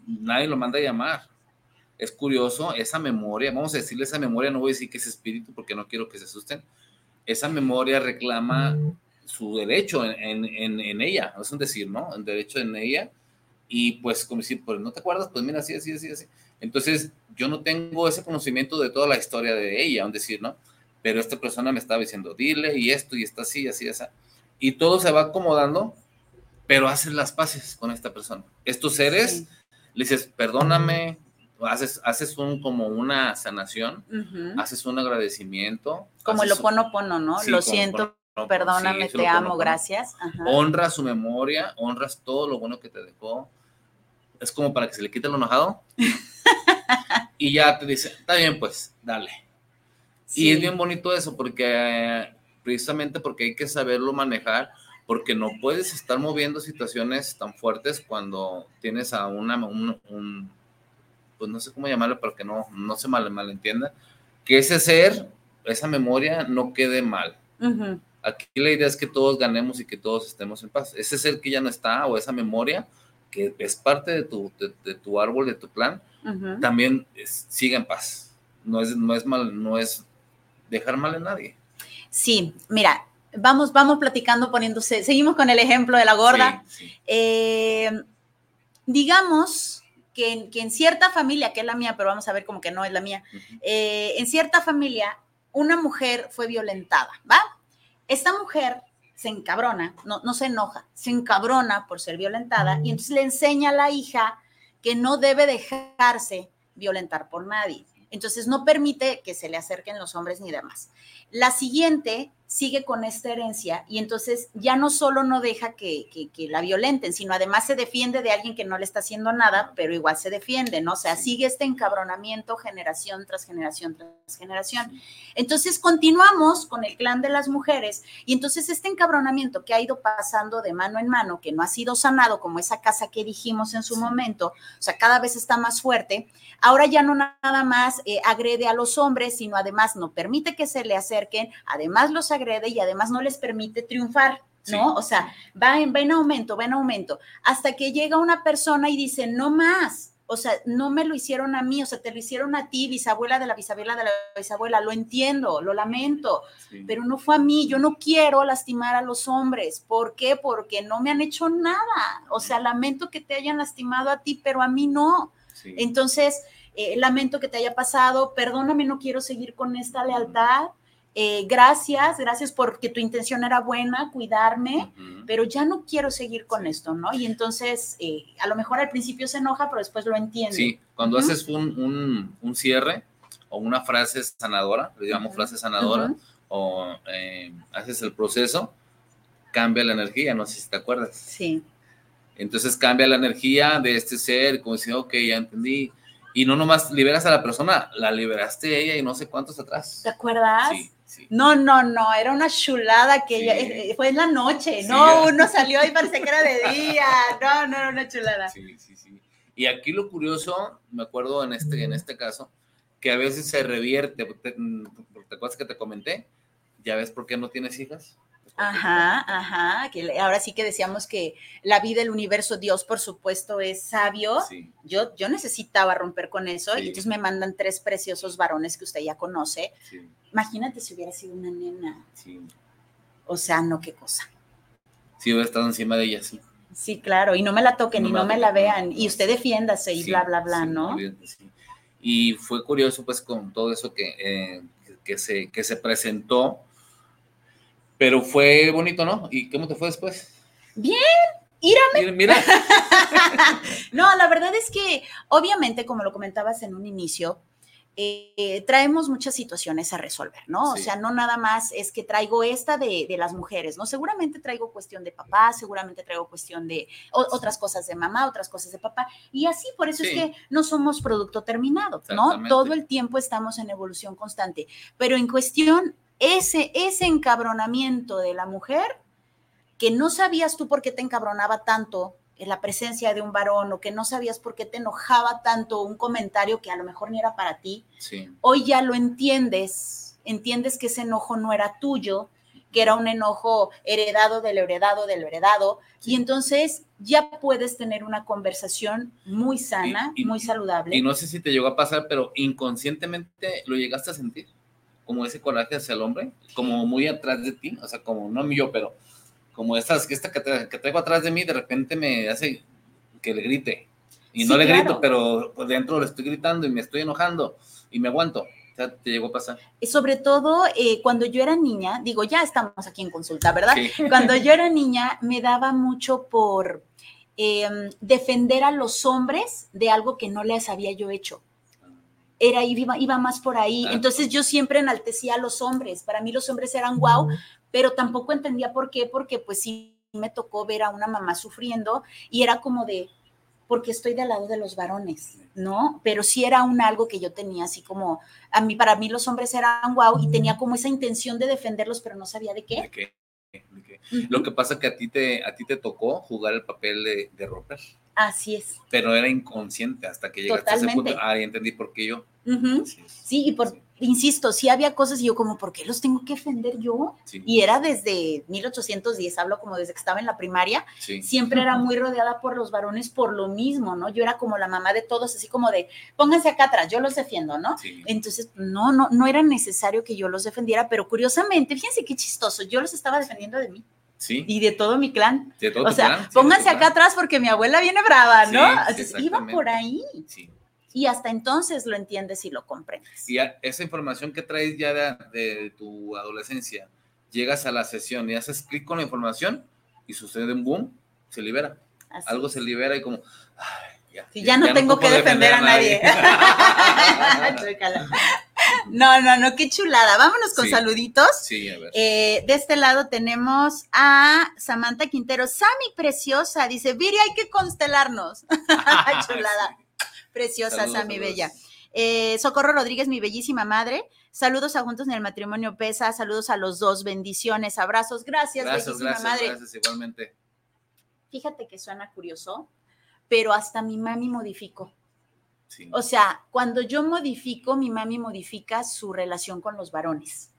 nadie lo manda a llamar. Es curioso, esa memoria, vamos a decirle esa memoria, no voy a decir que es espíritu porque no quiero que se asusten, esa memoria reclama su derecho en, en, en, ella, es un decir, ¿no? El derecho en ella, y pues como decir, pues no te acuerdas, pues mira, así, así, así, así. Entonces, yo no tengo ese conocimiento de toda la historia de ella, un decir, ¿no? Pero esta persona me estaba diciendo, dile, y esto, y está así, así, así. Y todo se va acomodando pero haces las paces con esta persona. Estos seres, le dices, perdóname, haces, haces un, como una sanación, haces un agradecimiento. Como el oponopono, ¿no? lo siento, perdóname, te amo, gracias. Honras su memoria, honras todo lo bueno que te dejó. Es como para que se le quite lo enojado. y ya te dice, está bien, pues, dale. Y es bien bonito eso, porque precisamente porque hay que saberlo manejar porque no puedes estar moviendo situaciones tan fuertes cuando tienes a una, un, pues no sé cómo llamarlo para que no, no se mal, malentienda, que ese ser, esa memoria no quede mal. Aquí la idea es que todos ganemos y que todos estemos en paz. Ese ser que ya no está o esa memoria que es parte de tu, de, tu árbol, de tu plan, también siga en paz. No es, no es mal, no es dejar mal a nadie. Sí, mira, vamos, vamos platicando, poniéndose, seguimos con el ejemplo de la gorda. Eh, digamos que en, cierta familia, que es la mía, pero vamos a ver como que no es la mía, eh, en cierta familia una mujer fue violentada, ¿va? Esta mujer se encabrona, no, no se enoja, se encabrona por ser violentada y entonces le enseña a la hija que no debe dejarse violentar por nadie. Entonces no permite que se le acerquen los hombres ni demás. La siguiente sigue con esta herencia y entonces ya no solo no deja que, la violenten, sino además se defiende de alguien que no le está haciendo nada, pero igual se defiende, ¿no? O sea, sigue este encabronamiento generación tras generación tras generación. Entonces continuamos con el clan de las mujeres y entonces este encabronamiento que ha ido pasando de mano en mano, que no ha sido sanado como esa casa que dijimos en su momento, o sea, cada vez está más fuerte, ahora ya no nada más eh, agrede a los hombres, sino además no permite que se le acerquen, además los agrede y además no les permite triunfar. ¿no? O sea, va en, va en aumento, va en aumento, hasta que llega una persona y dice, no más, o sea, no me lo hicieron a mí, o sea, te lo hicieron a ti, bisabuela de la bisabuela de la bisabuela, lo entiendo, lo lamento, pero no fue a mí, yo no quiero lastimar a los hombres, ¿por qué? Porque no me han hecho nada, o sea, lamento que te hayan lastimado a ti, pero a mí no. Entonces, eh, lamento que te haya pasado, perdóname, no quiero seguir con esta lealtad. Eh, gracias, gracias porque tu intención era buena, cuidarme, pero ya no quiero seguir con esto, ¿no? Y entonces, eh, a lo mejor al principio se enoja, pero después lo entiende. Sí, cuando haces un, cierre o una frase sanadora, le llamamos frase sanadora, o haces el proceso, cambia la energía, no sé si te acuerdas. Sí. Entonces cambia la energía de este ser, como decir, ok, ya entendí, y no nomás liberas a la persona, la liberaste ella y no sé cuántos atrás. ¿Te acuerdas? Sí. Sí. No, no, no, era una chulada que ella, eh, fue en la noche, no, uno salió y parecía que era de día, no, no era una chulada. Sí, sí, sí. Y aquí lo curioso, me acuerdo en este, en este caso, que a veces se revierte, ¿te, ¿te acuerdas que te comenté? ¿Ya ves por qué no tienes hijas? Ajá, ajá, que ahora sí que decíamos que la vida, el universo, Dios, por supuesto, es sabio. Yo, yo necesitaba romper con eso y entonces me mandan tres preciosos varones que usted ya conoce. Imagínate si hubiera sido una nena. O sea, no, qué cosa. Sí, hubiera estado encima de ella, sí. Sí, claro, y no me la toquen y no me la vean, y usted defiéndase y bla, bla, bla, ¿no? Y fue curioso, pues, con todo eso que, eh, que, se, que se presentó pero fue bonito, ¿no? ¿Y cómo te fue después? Bien, írame. Mira. no, la verdad es que, obviamente, como lo comentabas en un inicio, eh, traemos muchas situaciones a resolver, ¿no? O sea, no nada más es que traigo esta de, las mujeres, ¿no? Seguramente traigo cuestión de papá, seguramente traigo cuestión de otras cosas de mamá, otras cosas de papá, y así, por eso es que no somos producto terminado, ¿no? Todo el tiempo estamos en evolución constante, pero en cuestión, ese, ese encabronamiento de la mujer, que no sabías tú por qué te encabronaba tanto en la presencia de un varón o que no sabías por qué te enojaba tanto un comentario que a lo mejor ni era para ti, hoy ya lo entiendes, entiendes que ese enojo no era tuyo, que era un enojo heredado del heredado del heredado, y entonces ya puedes tener una conversación muy sana, muy saludable. Y no sé si te llegó a pasar, pero inconscientemente lo llegaste a sentir, como ese coraje hacia el hombre, como muy atrás de ti, o sea, como no yo, pero como estas, esta que, que traigo atrás de mí, de repente me hace que le grite. Y no le grito, pero por dentro le estoy gritando y me estoy enojando y me aguanto. O sea, te llegó a pasar. Sobre todo eh, cuando yo era niña, digo, ya estamos aquí en consulta, ¿verdad? Cuando yo era niña, me daba mucho por em, defender a los hombres de algo que no les había yo hecho era iba, iba más por ahí. Entonces yo siempre enaltecía a los hombres. Para mí los hombres eran guau, pero tampoco entendía por qué, porque pues sí me tocó ver a una mamá sufriendo y era como de, porque estoy del lado de los varones, ¿no? Pero sí era un algo que yo tenía así como, a mí, para mí los hombres eran guau y tenía como esa intención de defenderlos, pero no sabía de qué. ¿De qué? Lo que pasa que a ti te, a ti te tocó jugar el papel de, de romper. Así es. Pero era inconsciente hasta que llegaste a ese punto. Ah, entendí por qué yo. Sí, y por, insisto, sí había cosas y yo como, ¿por qué los tengo que defender yo? Y era desde 1810, hablo como desde que estaba en la primaria, siempre era muy rodeada por los varones por lo mismo, ¿no? Yo era como la mamá de todos, así como de, pónganse acá atrás, yo los defiendo, ¿no? Entonces, no, no, no era necesario que yo los defendiera, pero curiosamente, fíjense qué chistoso, yo los estaba defendiendo de mí. Y de todo mi clan. o sea, pónganse acá atrás porque mi abuela viene brava, ¿no? iba por ahí. Y hasta entonces lo entiendes y lo comprendes. Y esa información que traes ya de, tu adolescencia, llegas a la sesión y haces clic con la información y sucede un boom, se libera. Algo se libera y como, ya, ya, no tengo que defender, a nadie. no, no, no, qué chulada. Vámonos con saluditos. Sí, a ver. Eh, de este lado tenemos a Samantha Quintero. Sami, preciosa, dice, Viri, hay que constelarnos. chulada. Preciosa, Sami, bella. Eh, Socorro Rodríguez, mi bellísima madre. Saludos a Juntos en el Matrimonio Pesa. Saludos a los dos. Bendiciones, abrazos. Gracias, gracias bellísima gracias, madre. Gracias, igualmente. Fíjate que suena curioso pero hasta mi mami modificó. O sea, cuando yo modifico, mi mami modifica su relación con los varones.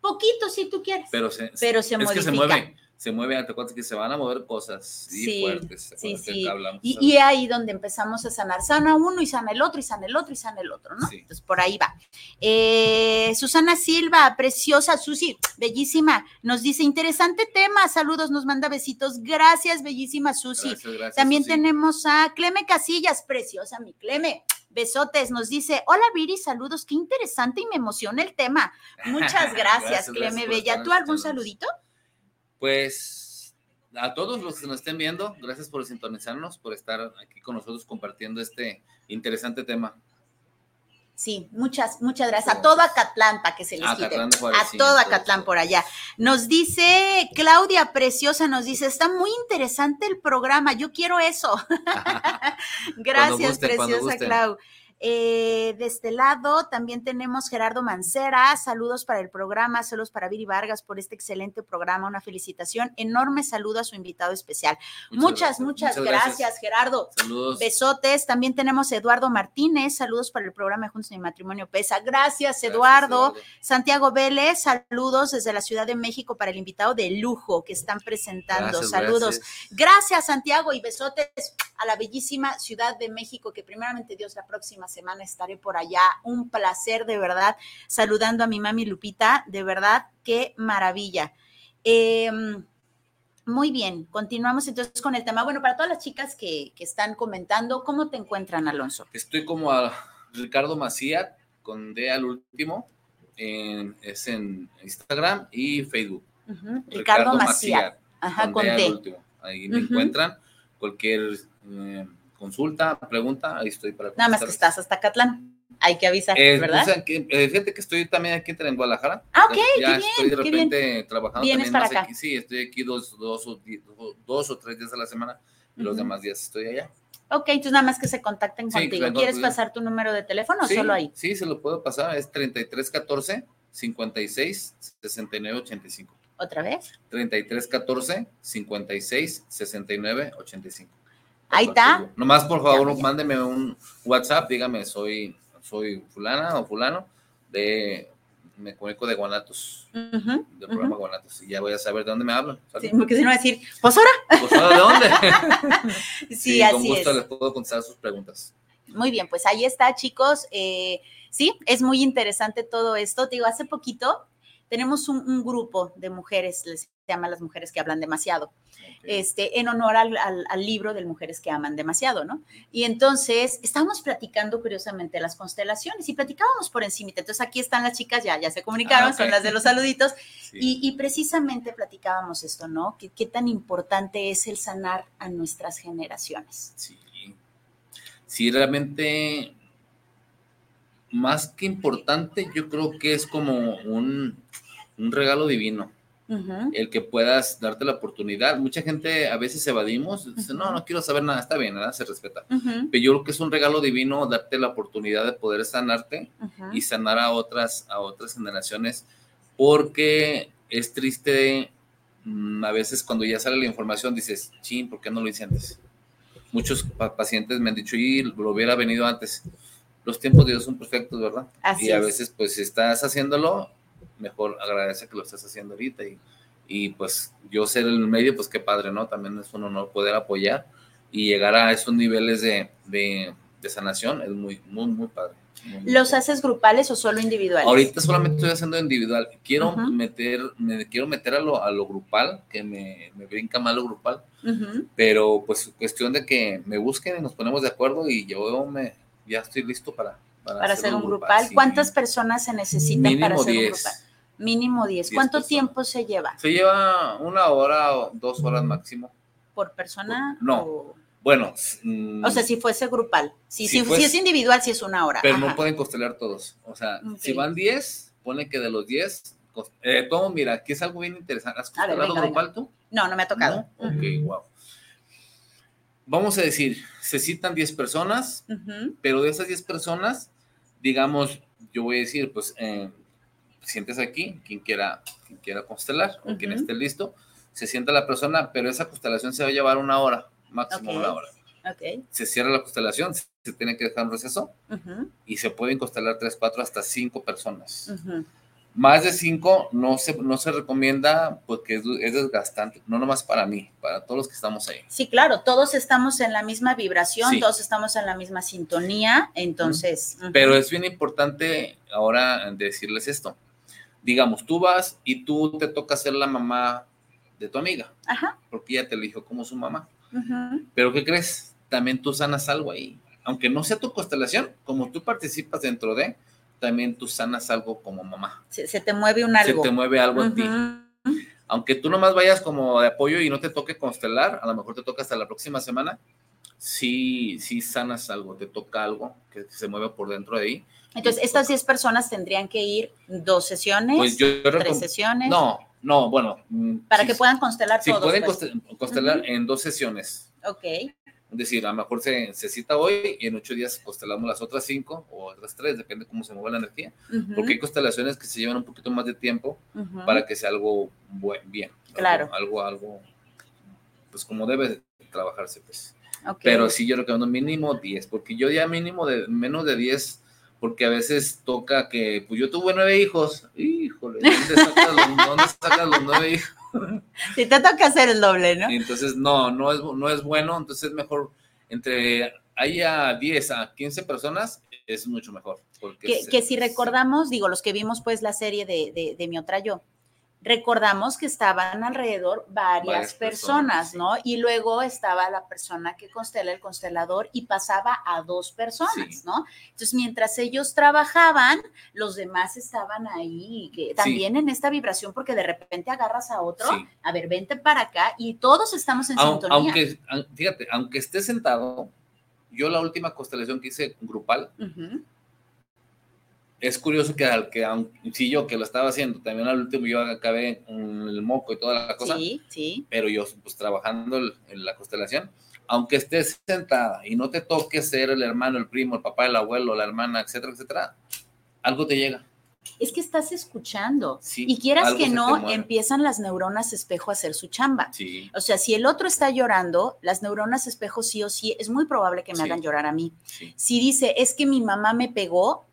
Poquito, si tú quieres. Pero se, pero se modifica. Que se mueve se mueve, te cuenta que se van a mover cosas sí, fuertes. Sí, sí. Y, y, ahí donde empezamos a sanar. Sana uno y sana el otro y sana el otro y sana el otro, ¿no? Entonces por ahí va. Eh, Susana Silva, preciosa, Susi, bellísima, nos dice, interesante tema, saludos, nos manda besitos. Gracias, bellísima Susi. También tenemos a Cleme Casillas, preciosa, mi Cleme. Besotes, nos dice, hola Viri, saludos, qué interesante y me emociona el tema. Muchas gracias, Cleme Bella. ¿Tú algún saludito? Pues a todos los que nos estén viendo, gracias por sintonizarnos, por estar aquí con nosotros compartiendo este interesante tema. Sí, muchas, muchas gracias. A todo Acatlán, para que se les quite. a todo Acatlán por allá. Nos dice Claudia Preciosa, nos dice, está muy interesante el programa, yo quiero eso. gracias, Preciosa Clau. Eh, de este lado también tenemos Gerardo Mancera. Saludos para el programa, saludos para Viri Vargas por este excelente programa. Una felicitación. Enorme saludo a su invitado especial. Muchas, muchas, gracias, Gerardo. Saludos. Besotes. También tenemos Eduardo Martínez. Saludos para el programa Juntos en Matrimonio Pesa. Gracias, Eduardo. Santiago Vélez. Saludos desde la Ciudad de México para el invitado de lujo que están presentando. saludos. Gracias. Santiago, y besotes a la bellísima Ciudad de México, que primeramente Dios la próxima semana estaré por allá. Un placer, de verdad, saludando a mi mami Lupita, de verdad, qué maravilla. Em, muy bien, continuamos entonces con el tema. Bueno, para todas las chicas que, están comentando, ¿cómo te encuentran, Alonso? Estoy como a Ricardo Macía, con D al último, es en Instagram y Facebook. Ricardo, Macía, Ajá, con, D. Ahí me encuentran. Cualquier eh, consulta, pregunta, ahí estoy para Nada más que estás hasta Catlán. hay que avisar, ¿verdad? O que, eh, fíjate que estoy también aquí en Guadalajara. Ah, ok, ya qué estoy de repente trabajando Vienes también para acá. Aquí, sí, estoy aquí dos, dos, o, dos o tres días a la semana y los demás días estoy allá. Ok, entonces nada más que se contacten contigo. ¿Quieres pasar tu número de teléfono o solo ahí? Sí, se lo puedo pasar, es 3314 56 69 85. ¿Otra vez? 3314 56 69 85. Ahí está. Nomás, por favor, mándeme un WhatsApp, dígame, soy, soy fulana o fulano de me comunico de Guanatos, del programa Guanatos, y ya voy a saber de dónde me hablan. Sí, porque si no va a decir, pues ahora. Pues ahora, ¿de dónde? sí, sí, así con gusto es. les puedo contestar sus preguntas. Muy bien, pues ahí está, chicos. Eh, sí, es muy interesante todo esto. Te digo, hace poquito tenemos un, un grupo de mujeres, les llama las mujeres que hablan demasiado este, en honor al, al, libro de Mujeres que aman demasiado, ¿no? Y entonces estábamos platicando curiosamente las constelaciones y platicábamos por encima. Entonces aquí están las chicas, ya, ya se comunicaron, ah, son las de los saluditos. Y, y, precisamente platicábamos esto, ¿no? ¿Qué, ¿Qué, tan importante es el sanar a nuestras generaciones? Sí. Sí, realmente, más que importante, yo creo que es como un, un regalo divino el que puedas darte la oportunidad. Mucha gente a veces evadimos, dice, no, no quiero saber nada, está bien, nada, se respeta. Pero yo creo que es un regalo divino darte la oportunidad de poder sanarte y sanar a otras, a otras generaciones, porque es triste mm, a veces cuando ya sale la información, dices, chin, ¿por qué no lo hice antes? Muchos pacientes me han dicho, y lo hubiera venido antes. Los tiempos de Dios son perfectos, ¿verdad? y a veces, pues, estás haciéndolo, mejor agradece que lo estés haciendo ahorita y, y pues yo ser el medio, pues qué padre, ¿no? También es un honor poder apoyar y llegar a esos niveles de, de, sanación es muy, muy, muy padre. ¿Los haces grupales o solo individuales? Ahorita solamente estoy haciendo individual. Quiero meter, me quiero meter a lo, a lo grupal, que me, me brinca mal lo grupal, pero pues cuestión de que me busquen y nos ponemos de acuerdo y yo me, ya estoy listo para, para, hacer, un grupal. ¿Cuántas personas se necesitan para hacer un grupal? Mínimo 10. ¿Cuánto tiempo se lleva? Se lleva una hora o dos horas máximo. ¿Por persona? No. Bueno. o sea, si fuese grupal. Si, si, es individual, si es una hora. Pero no pueden costelar todos. O sea, si van 10, pone que de los 10. Eh, todo, mira, aquí es algo bien interesante. ¿Has costelado grupal tú? No, no me ha tocado. Ok, wow. Vamos a decir, se citan 10 personas, pero de esas 10 personas, digamos, yo voy a decir, pues, eh, sientes aquí, quien quiera, quien quiera constelar o quien esté listo, se sienta la persona, pero esa constelación se va a llevar una hora, máximo una hora. Se cierra la constelación, se tiene que dejar un receso y se pueden constelar tres, cuatro, hasta cinco personas. Más de cinco no se, no se recomienda porque es, desgastante, no nomás para mí, para todos los que estamos ahí. Sí, claro, todos estamos en la misma vibración, todos estamos en la misma sintonía, entonces... Pero es bien importante ahora decirles esto digamos, tú vas y tú te toca ser la mamá de tu amiga, Ajá. porque ella te eligió como su mamá. Pero ¿qué crees? También tú sanas algo ahí. Aunque no sea tu constelación, como tú participas dentro de, también tú sanas algo como mamá. Se, te mueve un algo. Se te mueve algo en ti. Aunque tú nomás vayas como de apoyo y no te toque constelar, a lo mejor te toca hasta la próxima semana, sí, sí sanas algo, te toca algo que se mueve por dentro de ahí entonces, estas 10 personas tendrían que ir dos sesiones, pues tres sesiones. No, no, bueno. Mm, Para que puedan constelar todos. pueden pues. constelar en dos sesiones. Ok. Es decir, a lo mejor se, se, cita hoy y en ocho días constelamos las otras cinco o otras tres, depende cómo se mueva la energía. Porque hay constelaciones que se llevan un poquito más de tiempo para que sea algo buen, bien. Claro. Algo, algo, pues como debe trabajarse, pues. Pero sí, yo recomiendo mínimo 10, porque yo ya mínimo de menos de 10 porque a veces toca que, pues yo tuve nueve hijos, híjole, ¿dónde sacas los, nueve hijos? Si te toca hacer el doble, ¿no? entonces, no, no es, no es bueno, entonces es mejor entre haya 10 a 15 personas, es mucho mejor. Porque que, si recordamos, digo, los que vimos pues la serie de, de, de Mi Otra Yo, recordamos que estaban alrededor varias, personas, ¿no? Y luego estaba la persona que constela el constelador y pasaba a dos personas, ¿no? Entonces, mientras ellos trabajaban, los demás estaban ahí, que también en esta vibración, porque de repente agarras a otro, a ver, vente para acá y todos estamos en sintonía. Aunque, fíjate, aunque esté sentado, yo la última constelación que hice grupal, es curioso que al que, si yo que lo estaba haciendo, también al último yo acabé con el moco y toda la cosa. Sí, sí. Pero yo, pues trabajando en la constelación, aunque estés sentada y no te toque ser el hermano, el primo, el papá, el abuelo, la hermana, etcétera, etcétera, algo te llega. Es que estás escuchando. y quieras que no, empiezan las neuronas espejo a hacer su chamba. Sí. O sea, si el otro está llorando, las neuronas espejo sí o sí, es muy probable que me hagan llorar a mí. Si dice, es que mi mamá me pegó,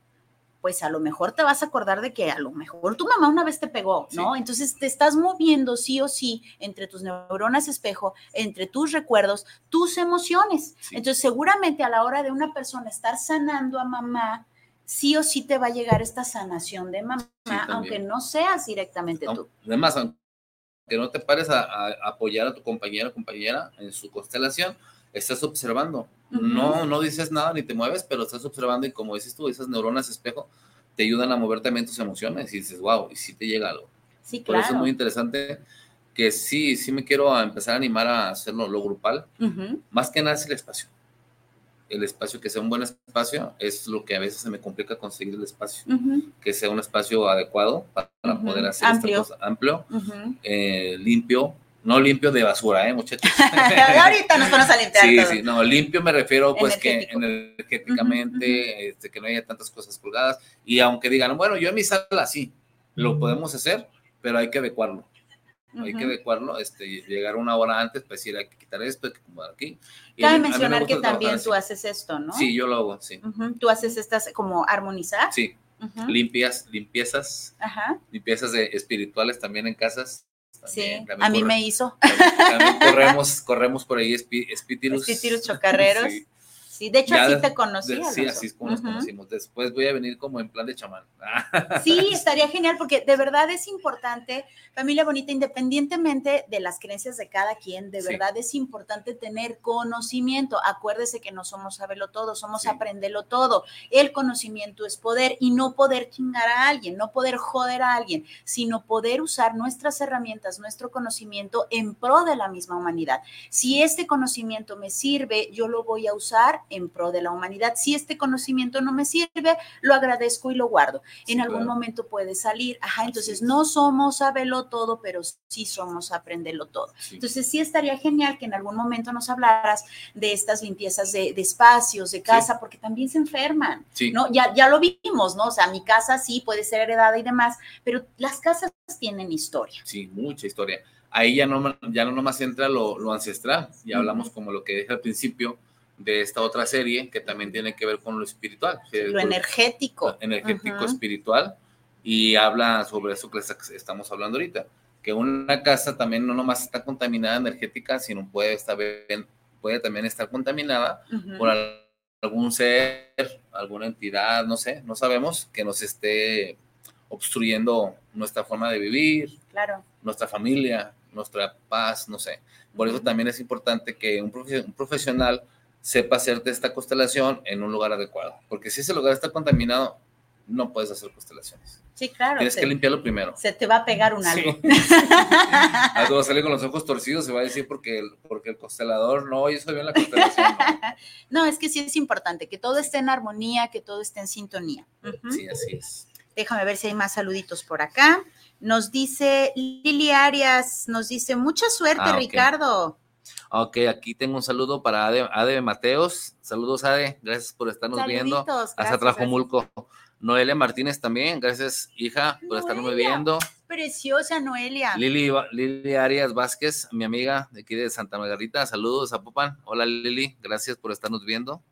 pues a lo mejor te vas a acordar de que a lo mejor tu mamá una vez te pegó, ¿no? Entonces te estás moviendo sí o sí entre tus neuronas espejo, entre tus recuerdos, tus emociones. Entonces seguramente a la hora de una persona estar sanando a mamá, sí o sí te va a llegar esta sanación de mamá, aunque no seas directamente tú. Además, que no te pares a, a, apoyar a tu compañera o compañera en su constelación, estás observando. No, no dices nada ni te mueves, pero estás observando y como dices tú, esas neuronas espejo te ayudan a mover también tus emociones y dices, wow, y si te llega algo. Sí, claro. Por eso es muy interesante que sí, sí me quiero empezar a animar a hacerlo lo grupal. Más que nada es el espacio. El espacio, que sea un buen espacio, es lo que a veces se me complica conseguir el espacio. Que sea un espacio adecuado para, poder hacer amplio. esta cosa amplio, eh, limpio, no limpio de basura, ¿eh, muchachos? Ahorita nos vamos a limpiar. Sí, sí, no, limpio me refiero, pues, que energéticamente, este, que no haya tantas cosas colgadas. Y aunque digan, bueno, yo en mi sala sí, lo podemos hacer, pero hay que adecuarlo. Hay que adecuarlo, este, llegar una hora antes, pues decir, hay que quitar esto, hay que acomodar aquí. Cabe mencionar que también tú haces esto, ¿no? Sí, yo lo hago, sí. Tú haces estas como armonizar. Sí. Limpias, limpiezas, Ajá. limpiezas de, espirituales también en casas sí, a mí me hizo. También, corremos, corremos por ahí espíritus. Espíritus chocarreros. Sí. Sí, de hecho así te conocí. sí, así es como nos conocimos. Después voy a venir como en plan de chamán. sí, estaría genial porque de verdad es importante, familia bonita, independientemente de las creencias de cada quien, de verdad es importante tener conocimiento. Acuérdese que no somos saberlo todo, somos aprenderlo todo. El conocimiento es poder y no poder chingar a alguien, no poder joder a alguien, sino poder usar nuestras herramientas, nuestro conocimiento en pro de la misma humanidad. Si este conocimiento me sirve, yo lo voy a usar en pro de la humanidad. Si este conocimiento no me sirve, lo agradezco y lo guardo. en algún momento puede salir. Ajá, entonces no somos saberlo todo, pero sí somos aprenderlo todo. Entonces sí estaría genial que en algún momento nos hablaras de estas limpiezas de, espacios, de casa, porque también se enferman, ¿no? Ya, ya lo vimos, ¿no? O sea, mi casa sí puede ser heredada y demás, pero las casas tienen historia. Sí, mucha historia. Ahí ya no, ya no nomás entra lo, ancestral, ya hablamos como lo que dije al principio, de esta otra serie que también tiene que ver con lo espiritual. Lo energético. energético, espiritual. Y habla sobre eso que estamos hablando ahorita. Que una casa también no nomás está contaminada energética, sino puede, estar, puede también estar contaminada por algún ser, alguna entidad, no sé, no sabemos, que nos esté obstruyendo nuestra forma de vivir, claro. nuestra familia, nuestra paz, no sé. Por eso también es importante que un, un profesional sepa hacerte esta constelación en un lugar adecuado. Porque si ese lugar está contaminado, no puedes hacer constelaciones. Sí, claro. Tienes que limpiarlo primero. Se te va a pegar un algo. Sí. algo va a salir con los ojos torcidos, se va a decir porque el, porque el constelador no hizo bien la constelación. No. es que sí es importante que todo esté en armonía, que todo esté en sintonía. Sí, así es. Déjame ver si hay más saluditos por acá. Nos dice Lili Arias, nos dice, mucha suerte, ah, Ricardo. Ok, aquí tengo un saludo para Ade, Mateos. Saludos, Ade. Gracias por estarnos viendo. Hasta Trajomulco. Noelia Martínez también. Gracias, hija, por estarnos viendo. Preciosa Noelia. Lili, Lili Arias Vázquez, mi amiga de aquí de Santa Margarita. Saludos a Popan. Hola, Lili. Gracias por estarnos viendo.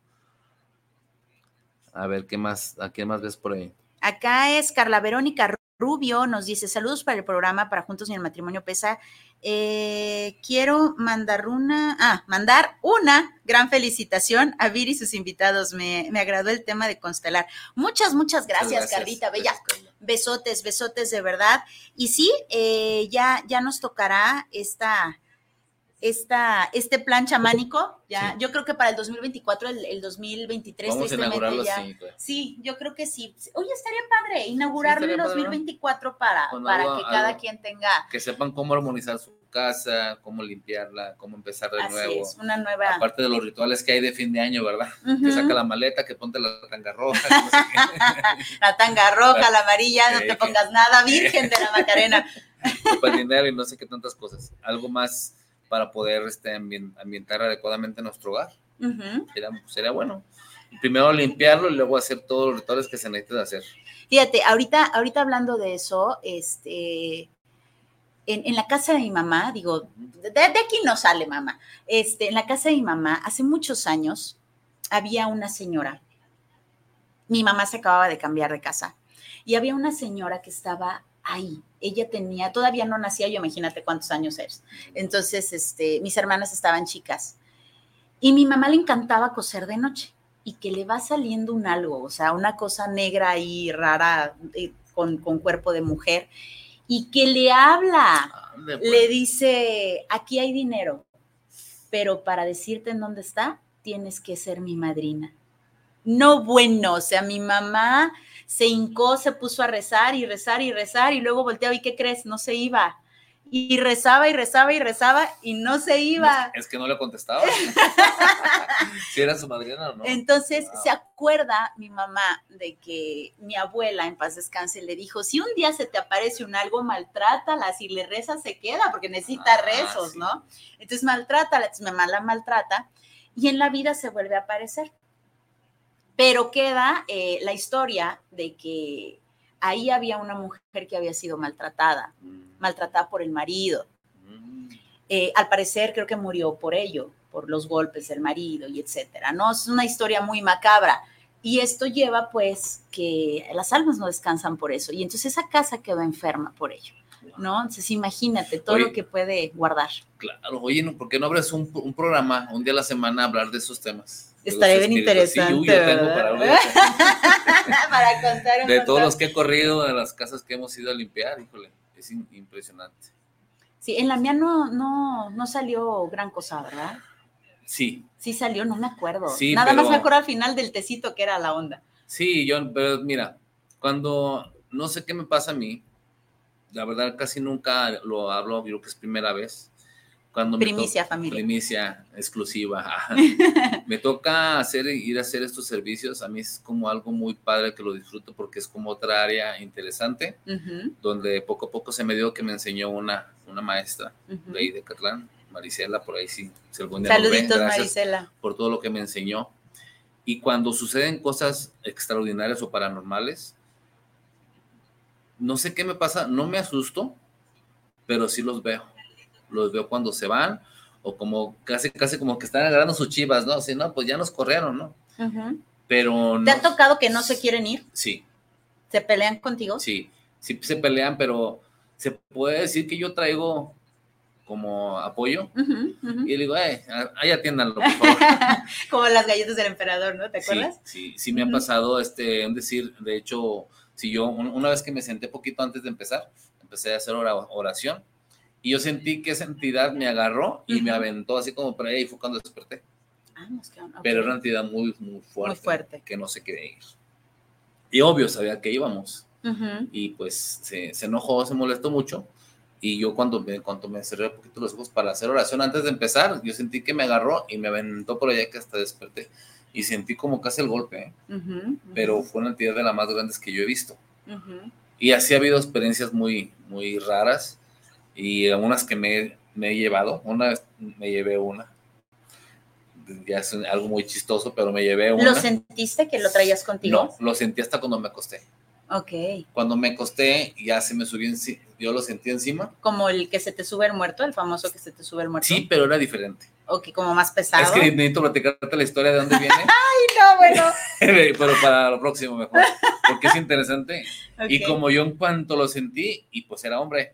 A ver, ¿qué más? ¿A quién más ves por ahí? Acá es Carla Verónica Rubio. Nos dice saludos para el programa para Juntos y el Matrimonio Pesa eh, quiero mandar una, ah, mandar una gran felicitación a Vir y sus invitados. Me, me agradó el tema de constelar. Muchas, muchas gracias, Carlita, bella. Besotes, besotes de verdad. Y sí, eh, ya, ya nos tocará esta, esta, este plan chamánico. Ya, yo creo que para el 2024, el, el 2023, Vamos a ya, así. pues. Sí, yo creo que sí. Oye, estaría padre inaugurarlo Sí, en estaría padre, 2024 para, para algo- que cada algo. quien tenga. Que sepan cómo armonizar su casa, cómo limpiarla, cómo empezar de Así nuevo. es, una nueva. Aparte de los rituales que hay de fin de año, ¿verdad? Que saca la maleta, que ponte la tanga roja. no sé. La tanga roja, la amarilla, no te pongas nada, virgen de la Macarena. para el dinero y no sé qué tantas cosas. Algo más para poder este, ambien- ambientar adecuadamente nuestro hogar. Sería bueno. Primero limpiarlo y luego hacer todos los rituales que se necesitan hacer. Fíjate, ahorita, ahorita hablando de eso, este, en, en la casa de mi mamá, digo, de, de aquí no sale mamá, este, en la casa de mi mamá, hace muchos años, había una señora, mi mamá se acababa de cambiar de casa, y había una señora que estaba ahí, ella tenía, todavía no nacía yo, imagínate cuántos años es, entonces, este, mis hermanas estaban chicas, y mi mamá le encantaba coser de noche y que le va saliendo un algo, o sea, una cosa negra y rara eh, con, con cuerpo de mujer, y que le habla, pues. le dice, aquí hay dinero, pero para decirte en dónde está, tienes que ser mi madrina. No bueno, o sea, mi mamá se hincó, se puso a rezar y rezar y rezar, y luego volteaba, ¿y qué crees? No se iba. Y rezaba y rezaba y rezaba y no se iba. Es que no le contestaba. si era su madrina o no. Entonces Wow. se acuerda mi mamá de que mi abuela en paz descanse le dijo, si un día se te aparece un algo, maltrátala, si le rezas se queda porque necesita Ah, rezos, sí. ¿no? Entonces maltrátala, entonces mi mamá la maltrata y en la vida se vuelve a aparecer. Pero queda eh, la historia de que ahí había una mujer que había sido maltratada, Mm, maltratada por el marido. mm. Eh, al parecer creo que murió por ello, por los golpes del marido y etcétera, ¿no? Es una historia muy macabra. Y esto lleva pues que las almas no descansan por eso. Y entonces esa casa quedó enferma por ello, ¿no? Entonces imagínate todo Oye. lo que puede guardar. Claro, oye, ¿no? ¿por qué no abres un, un programa un día a la semana a hablar de esos temas? Estaría bien. Sí, interesante. uy, yo tengo ¿verdad? para hablar Para contar un de montón. todos los que he corrido, de las casas que hemos ido a limpiar, híjole, es impresionante. Sí, en la mía no, no, no salió gran cosa, ¿verdad? Sí, Sí salió, no me acuerdo. Sí, Nada más me acuerdo al final del tecito que era la onda. sí, yo, pero mira, cuando no sé qué me pasa a mí, la verdad casi nunca lo hablo, yo creo que es primera vez. Cuando Primicia, familia. Primicia exclusiva. me toca hacer, ir a hacer estos servicios. A mí es como algo muy padre que lo disfruto porque es como otra área interesante, Ujú, donde poco a poco se me dio que me enseñó una, una maestra ujú. de ahí de Catlán, Marisela, por ahí sí. Si algún día ven, Saluditos, gracias Marisela. por todo lo que me enseñó. Y cuando suceden cosas extraordinarias o paranormales, no sé qué me pasa, no me asusto, pero sí los veo. Los veo cuando se van o como casi, casi como que están agarrando sus chivas, ¿no? Así, no, pues ya nos corrieron, ¿no? Pero no. ¿Te ha tocado que no se quieren ir? Sí, ¿Se pelean contigo? sí, sí se pelean, pero se puede decir que yo traigo como apoyo. Y le digo, eh, ahí atiéndanlo, por favor. Como las galletas del emperador, ¿no? ¿Te Sí, acuerdas? Sí, sí me ha pasado este, en decir, de hecho, si yo, un- una vez que me senté poquito antes de empezar, empecé a hacer ora- oración y yo sentí que esa entidad me agarró y me Ujú. aventó así como para allá y fue cuando desperté. Ah, nos quedan- ok. Pero era una entidad muy, muy fuerte, fuerte. que no se quería ir. Y obvio, sabía que íbamos Ujú. y pues se, se enojó, se molestó mucho. Y yo cuando me, cuando me cerré un poquito los ojos para hacer oración antes de empezar, yo sentí que me agarró y me aventó por allá que hasta desperté. Y sentí como casi el golpe, ¿eh? Ujú, ujú. pero fue una entidad de las más grandes que yo he visto. Y así ha habido experiencias muy, muy raras y algunas que me, me he llevado. Una vez me llevé una. Ya es algo muy chistoso, pero me llevé una. ¿Lo sentiste que lo traías contigo? No, lo sentí hasta cuando me acosté. Ok. Cuando me acosté, ya se me subió, enci- yo lo sentí encima. Como el que se te sube el muerto, el famoso que se te sube el muerto. Sí, pero era diferente. Ok, como más pesado. Es que necesito platicarte la historia de dónde viene, no, bueno. pero para lo próximo mejor, porque es interesante. Y como yo en cuanto lo sentí, y pues era hombre,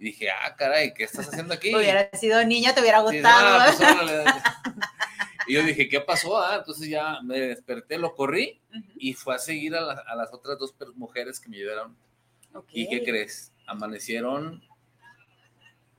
y dije, ah, caray, ¿qué estás haciendo aquí? Hubiera sido niña, te hubiera Sí, gustado. ah, pues, y yo dije, ¿qué pasó? Ah, entonces ya me desperté, lo corrí Ujú. y fue a seguir a, la- a las otras dos mujeres que me ayudaron. Ok. ¿Y qué crees? Amanecieron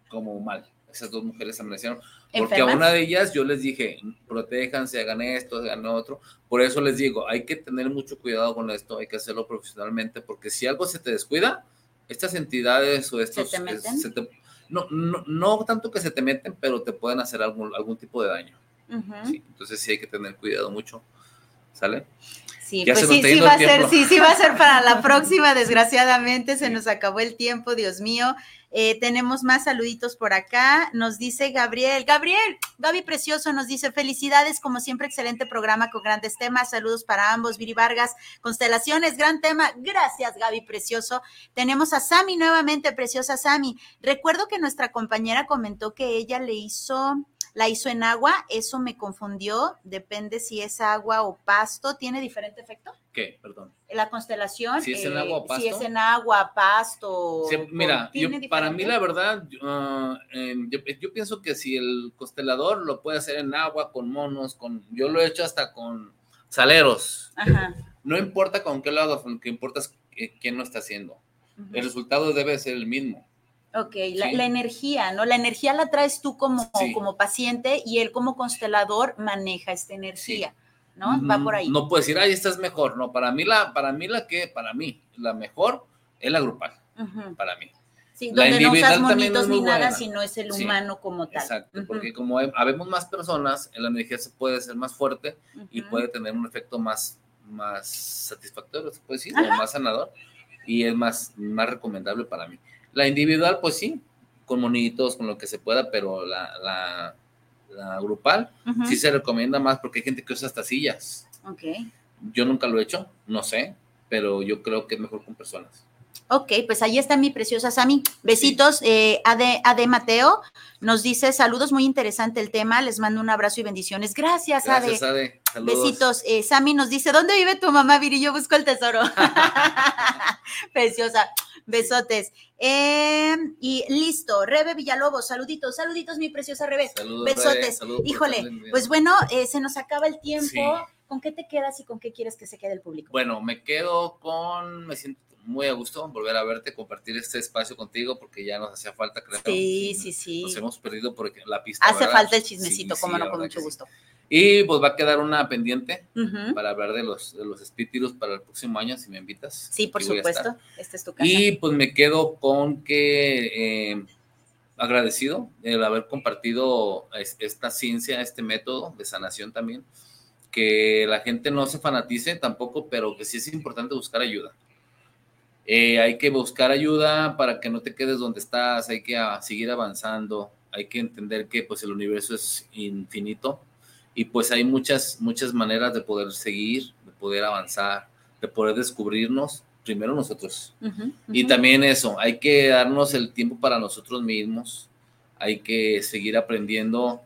como mal. esas dos mujeres amanecieron. Porque a una de ellas yo les dije, protéjanse, hagan esto, hagan otro. Por eso les digo, hay que tener mucho cuidado con esto, hay que hacerlo profesionalmente, porque si algo se te descuida, estas entidades o estos... ¿Se te meten? no, no, no, tanto que se te meten, pero te pueden hacer algún, algún tipo de daño. entonces sí hay que tener cuidado mucho. ¿Sale? Sí, pues sí, sí va a ser, sí, sí va a ser para la próxima, desgraciadamente se nos acabó el tiempo, Dios mío. Eh, tenemos más saluditos por acá. Nos dice Gabriel. Gabriel, Gaby Precioso nos dice felicidades, como siempre, excelente programa con grandes temas. Saludos para ambos. Viri Vargas, constelaciones, gran tema. Gracias, Gaby Precioso. Tenemos a Sami nuevamente, preciosa Sami. Recuerdo que nuestra compañera comentó que ella le hizo la hizo en agua, eso me confundió, depende si es agua o pasto, ¿tiene diferente efecto? ¿Qué? Perdón. La constelación. Si es en agua o pasto. Si es en agua, pasto. mira, para mí la verdad, ah, yo, pienso que si el constelador lo puede hacer en agua, con monos, con, yo lo he hecho hasta con saleros. Ajá. No importa con qué lado, lo que importa es quién lo está haciendo. El resultado debe ser el mismo. Ok, la, energía, ¿no? La energía la traes tú como, como paciente y él como constelador maneja esta energía, ¿no? Va por ahí. No puedes decir, ay, esta es mejor, no, para mí la, para mí la que, para mí, la mejor es la grupal, para mí. Sí, donde no usas monitos ni nada, sino es el humano como tal. Exacto, porque como habemos más personas, la energía se puede ser más fuerte y puede tener un efecto más, más satisfactorio, se puede decir, o más sanador, y es más, más recomendable para mí. La individual, pues sí, con monitos, con lo que se pueda, pero la, grupal sí se recomienda más porque hay gente que usa hasta sillas. Ok. Yo nunca lo he hecho, no sé, pero yo creo que es mejor con personas. Ok, pues ahí está mi preciosa Sami. Besitos. Eh, Ade, Ade, Mateo nos dice saludos, muy interesante el tema. Les mando un abrazo y bendiciones. Gracias, Gracias Ade. Besitos. Eh, Sami nos dice, ¿dónde vive tu mamá, Viri? Yo busco el tesoro. preciosa. Besotes. Em, y listo, Rebe Villalobos, saluditos, saluditos, mi preciosa Rebe. Besotes. Híjole, pues bueno, eh, se nos acaba el tiempo. ¿Con qué te quedas y con qué quieres que se quede el público? Bueno, me quedo con, me siento muy a gusto volver a verte, compartir este espacio contigo, porque ya nos hacía falta, creo. Sí, sí, sí. Nos hemos perdido por la pista. Hace falta el chismecito, como no, con mucho gusto. Y pues va a quedar una pendiente para hablar de los, de los espíritus para el próximo año, si me invitas. Sí, por supuesto. Este es tu casa. Y pues me quedo con que eh, agradecido el haber compartido esta ciencia, este método de sanación también. Que la gente no se fanatice tampoco, pero que sí es importante buscar ayuda. Eh, hay que buscar ayuda para que no te quedes donde estás, hay que seguir avanzando, hay que entender que pues el universo es infinito y pues hay muchas, muchas maneras de poder seguir, de poder avanzar, de poder descubrirnos primero nosotros. Y también eso, hay que darnos el tiempo para nosotros mismos, hay que seguir aprendiendo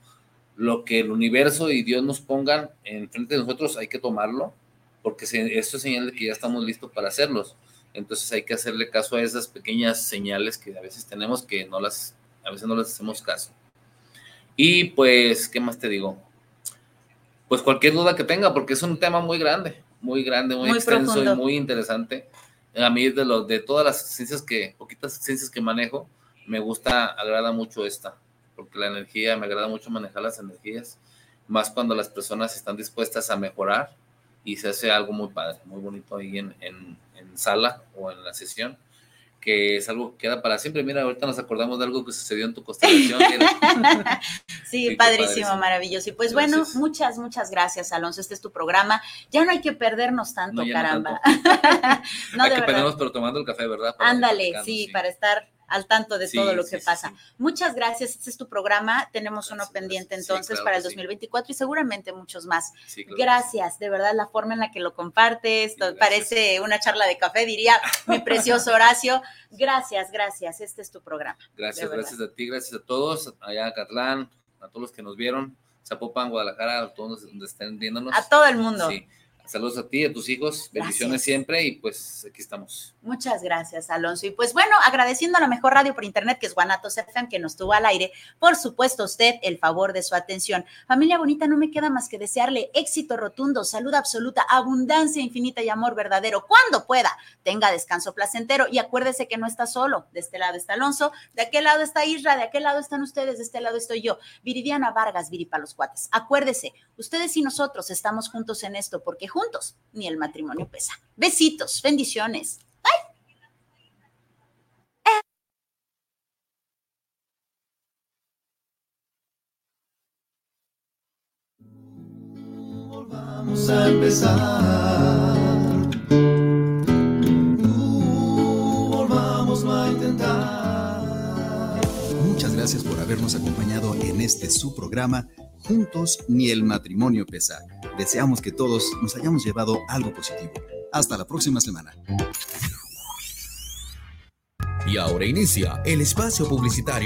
lo que el universo y Dios nos pongan enfrente de nosotros, hay que tomarlo, porque esto es señal de que ya estamos listos para hacerlos. Entonces hay que hacerle caso a esas pequeñas señales que a veces tenemos que no las, a veces no les hacemos caso. Y pues, ¿qué más te digo? pues cualquier duda que tenga, porque es un tema muy grande, muy grande, muy, extenso y muy interesante. A mí de los de todas las ciencias que, poquitas ciencias que manejo, me gusta, agrada mucho esta, porque la energía, me agrada mucho manejar las energías, más cuando las personas están dispuestas a mejorar y se hace algo muy padre, muy bonito ahí en, en, en sala o en la sesión que es algo que queda para siempre. Mira, ahorita nos acordamos de algo que sucedió en tu constelación. sí, padrísimo, maravilloso. Y pues bueno, muchas, muchas gracias, Alonso. Este es tu programa. Ya no hay que perdernos tanto, caramba. No, hay que perdernos, pero tomando el café, ¿verdad? Ándale, sí, para estar al tanto de todo lo que pasa. Muchas gracias, este es tu programa, tenemos uno pendiente entonces para el 2024 y seguramente muchos más. gracias, de verdad, la forma en la que lo compartes, parece una charla de café, diría mi precioso Horacio. Gracias, gracias, este es tu programa. Gracias, gracias a ti, gracias a todos, allá a Catlán, a todos los que nos vieron, Zapopan, Guadalajara, a todos donde estén viéndonos. A todo el mundo. Saludos a ti, a tus hijos, bendiciones siempre y pues aquí estamos. Muchas gracias, Alonso. Y pues bueno, agradeciendo a la mejor radio por internet que es Guanatos FM que nos tuvo al aire, por supuesto usted el favor de su atención. Familia bonita, no me queda más que desearle éxito rotundo, salud absoluta, abundancia infinita y amor verdadero. Cuando pueda, tenga descanso placentero y acuérdese que no está solo. De este lado está Alonso, de aquel lado está Isra, de aquel lado están ustedes, de este lado estoy yo. Viridiana Vargas, Viripa los cuates. Acuérdese, ustedes y nosotros estamos juntos en esto porque juntos, ni el matrimonio pesa. Besitos, bendiciones. Bye. A empezar. Gracias por habernos acompañado en este su programa Juntos ni el matrimonio pesa. Deseamos que todos nos hayamos llevado algo positivo. Hasta la próxima semana. Y ahora inicia el espacio publicitario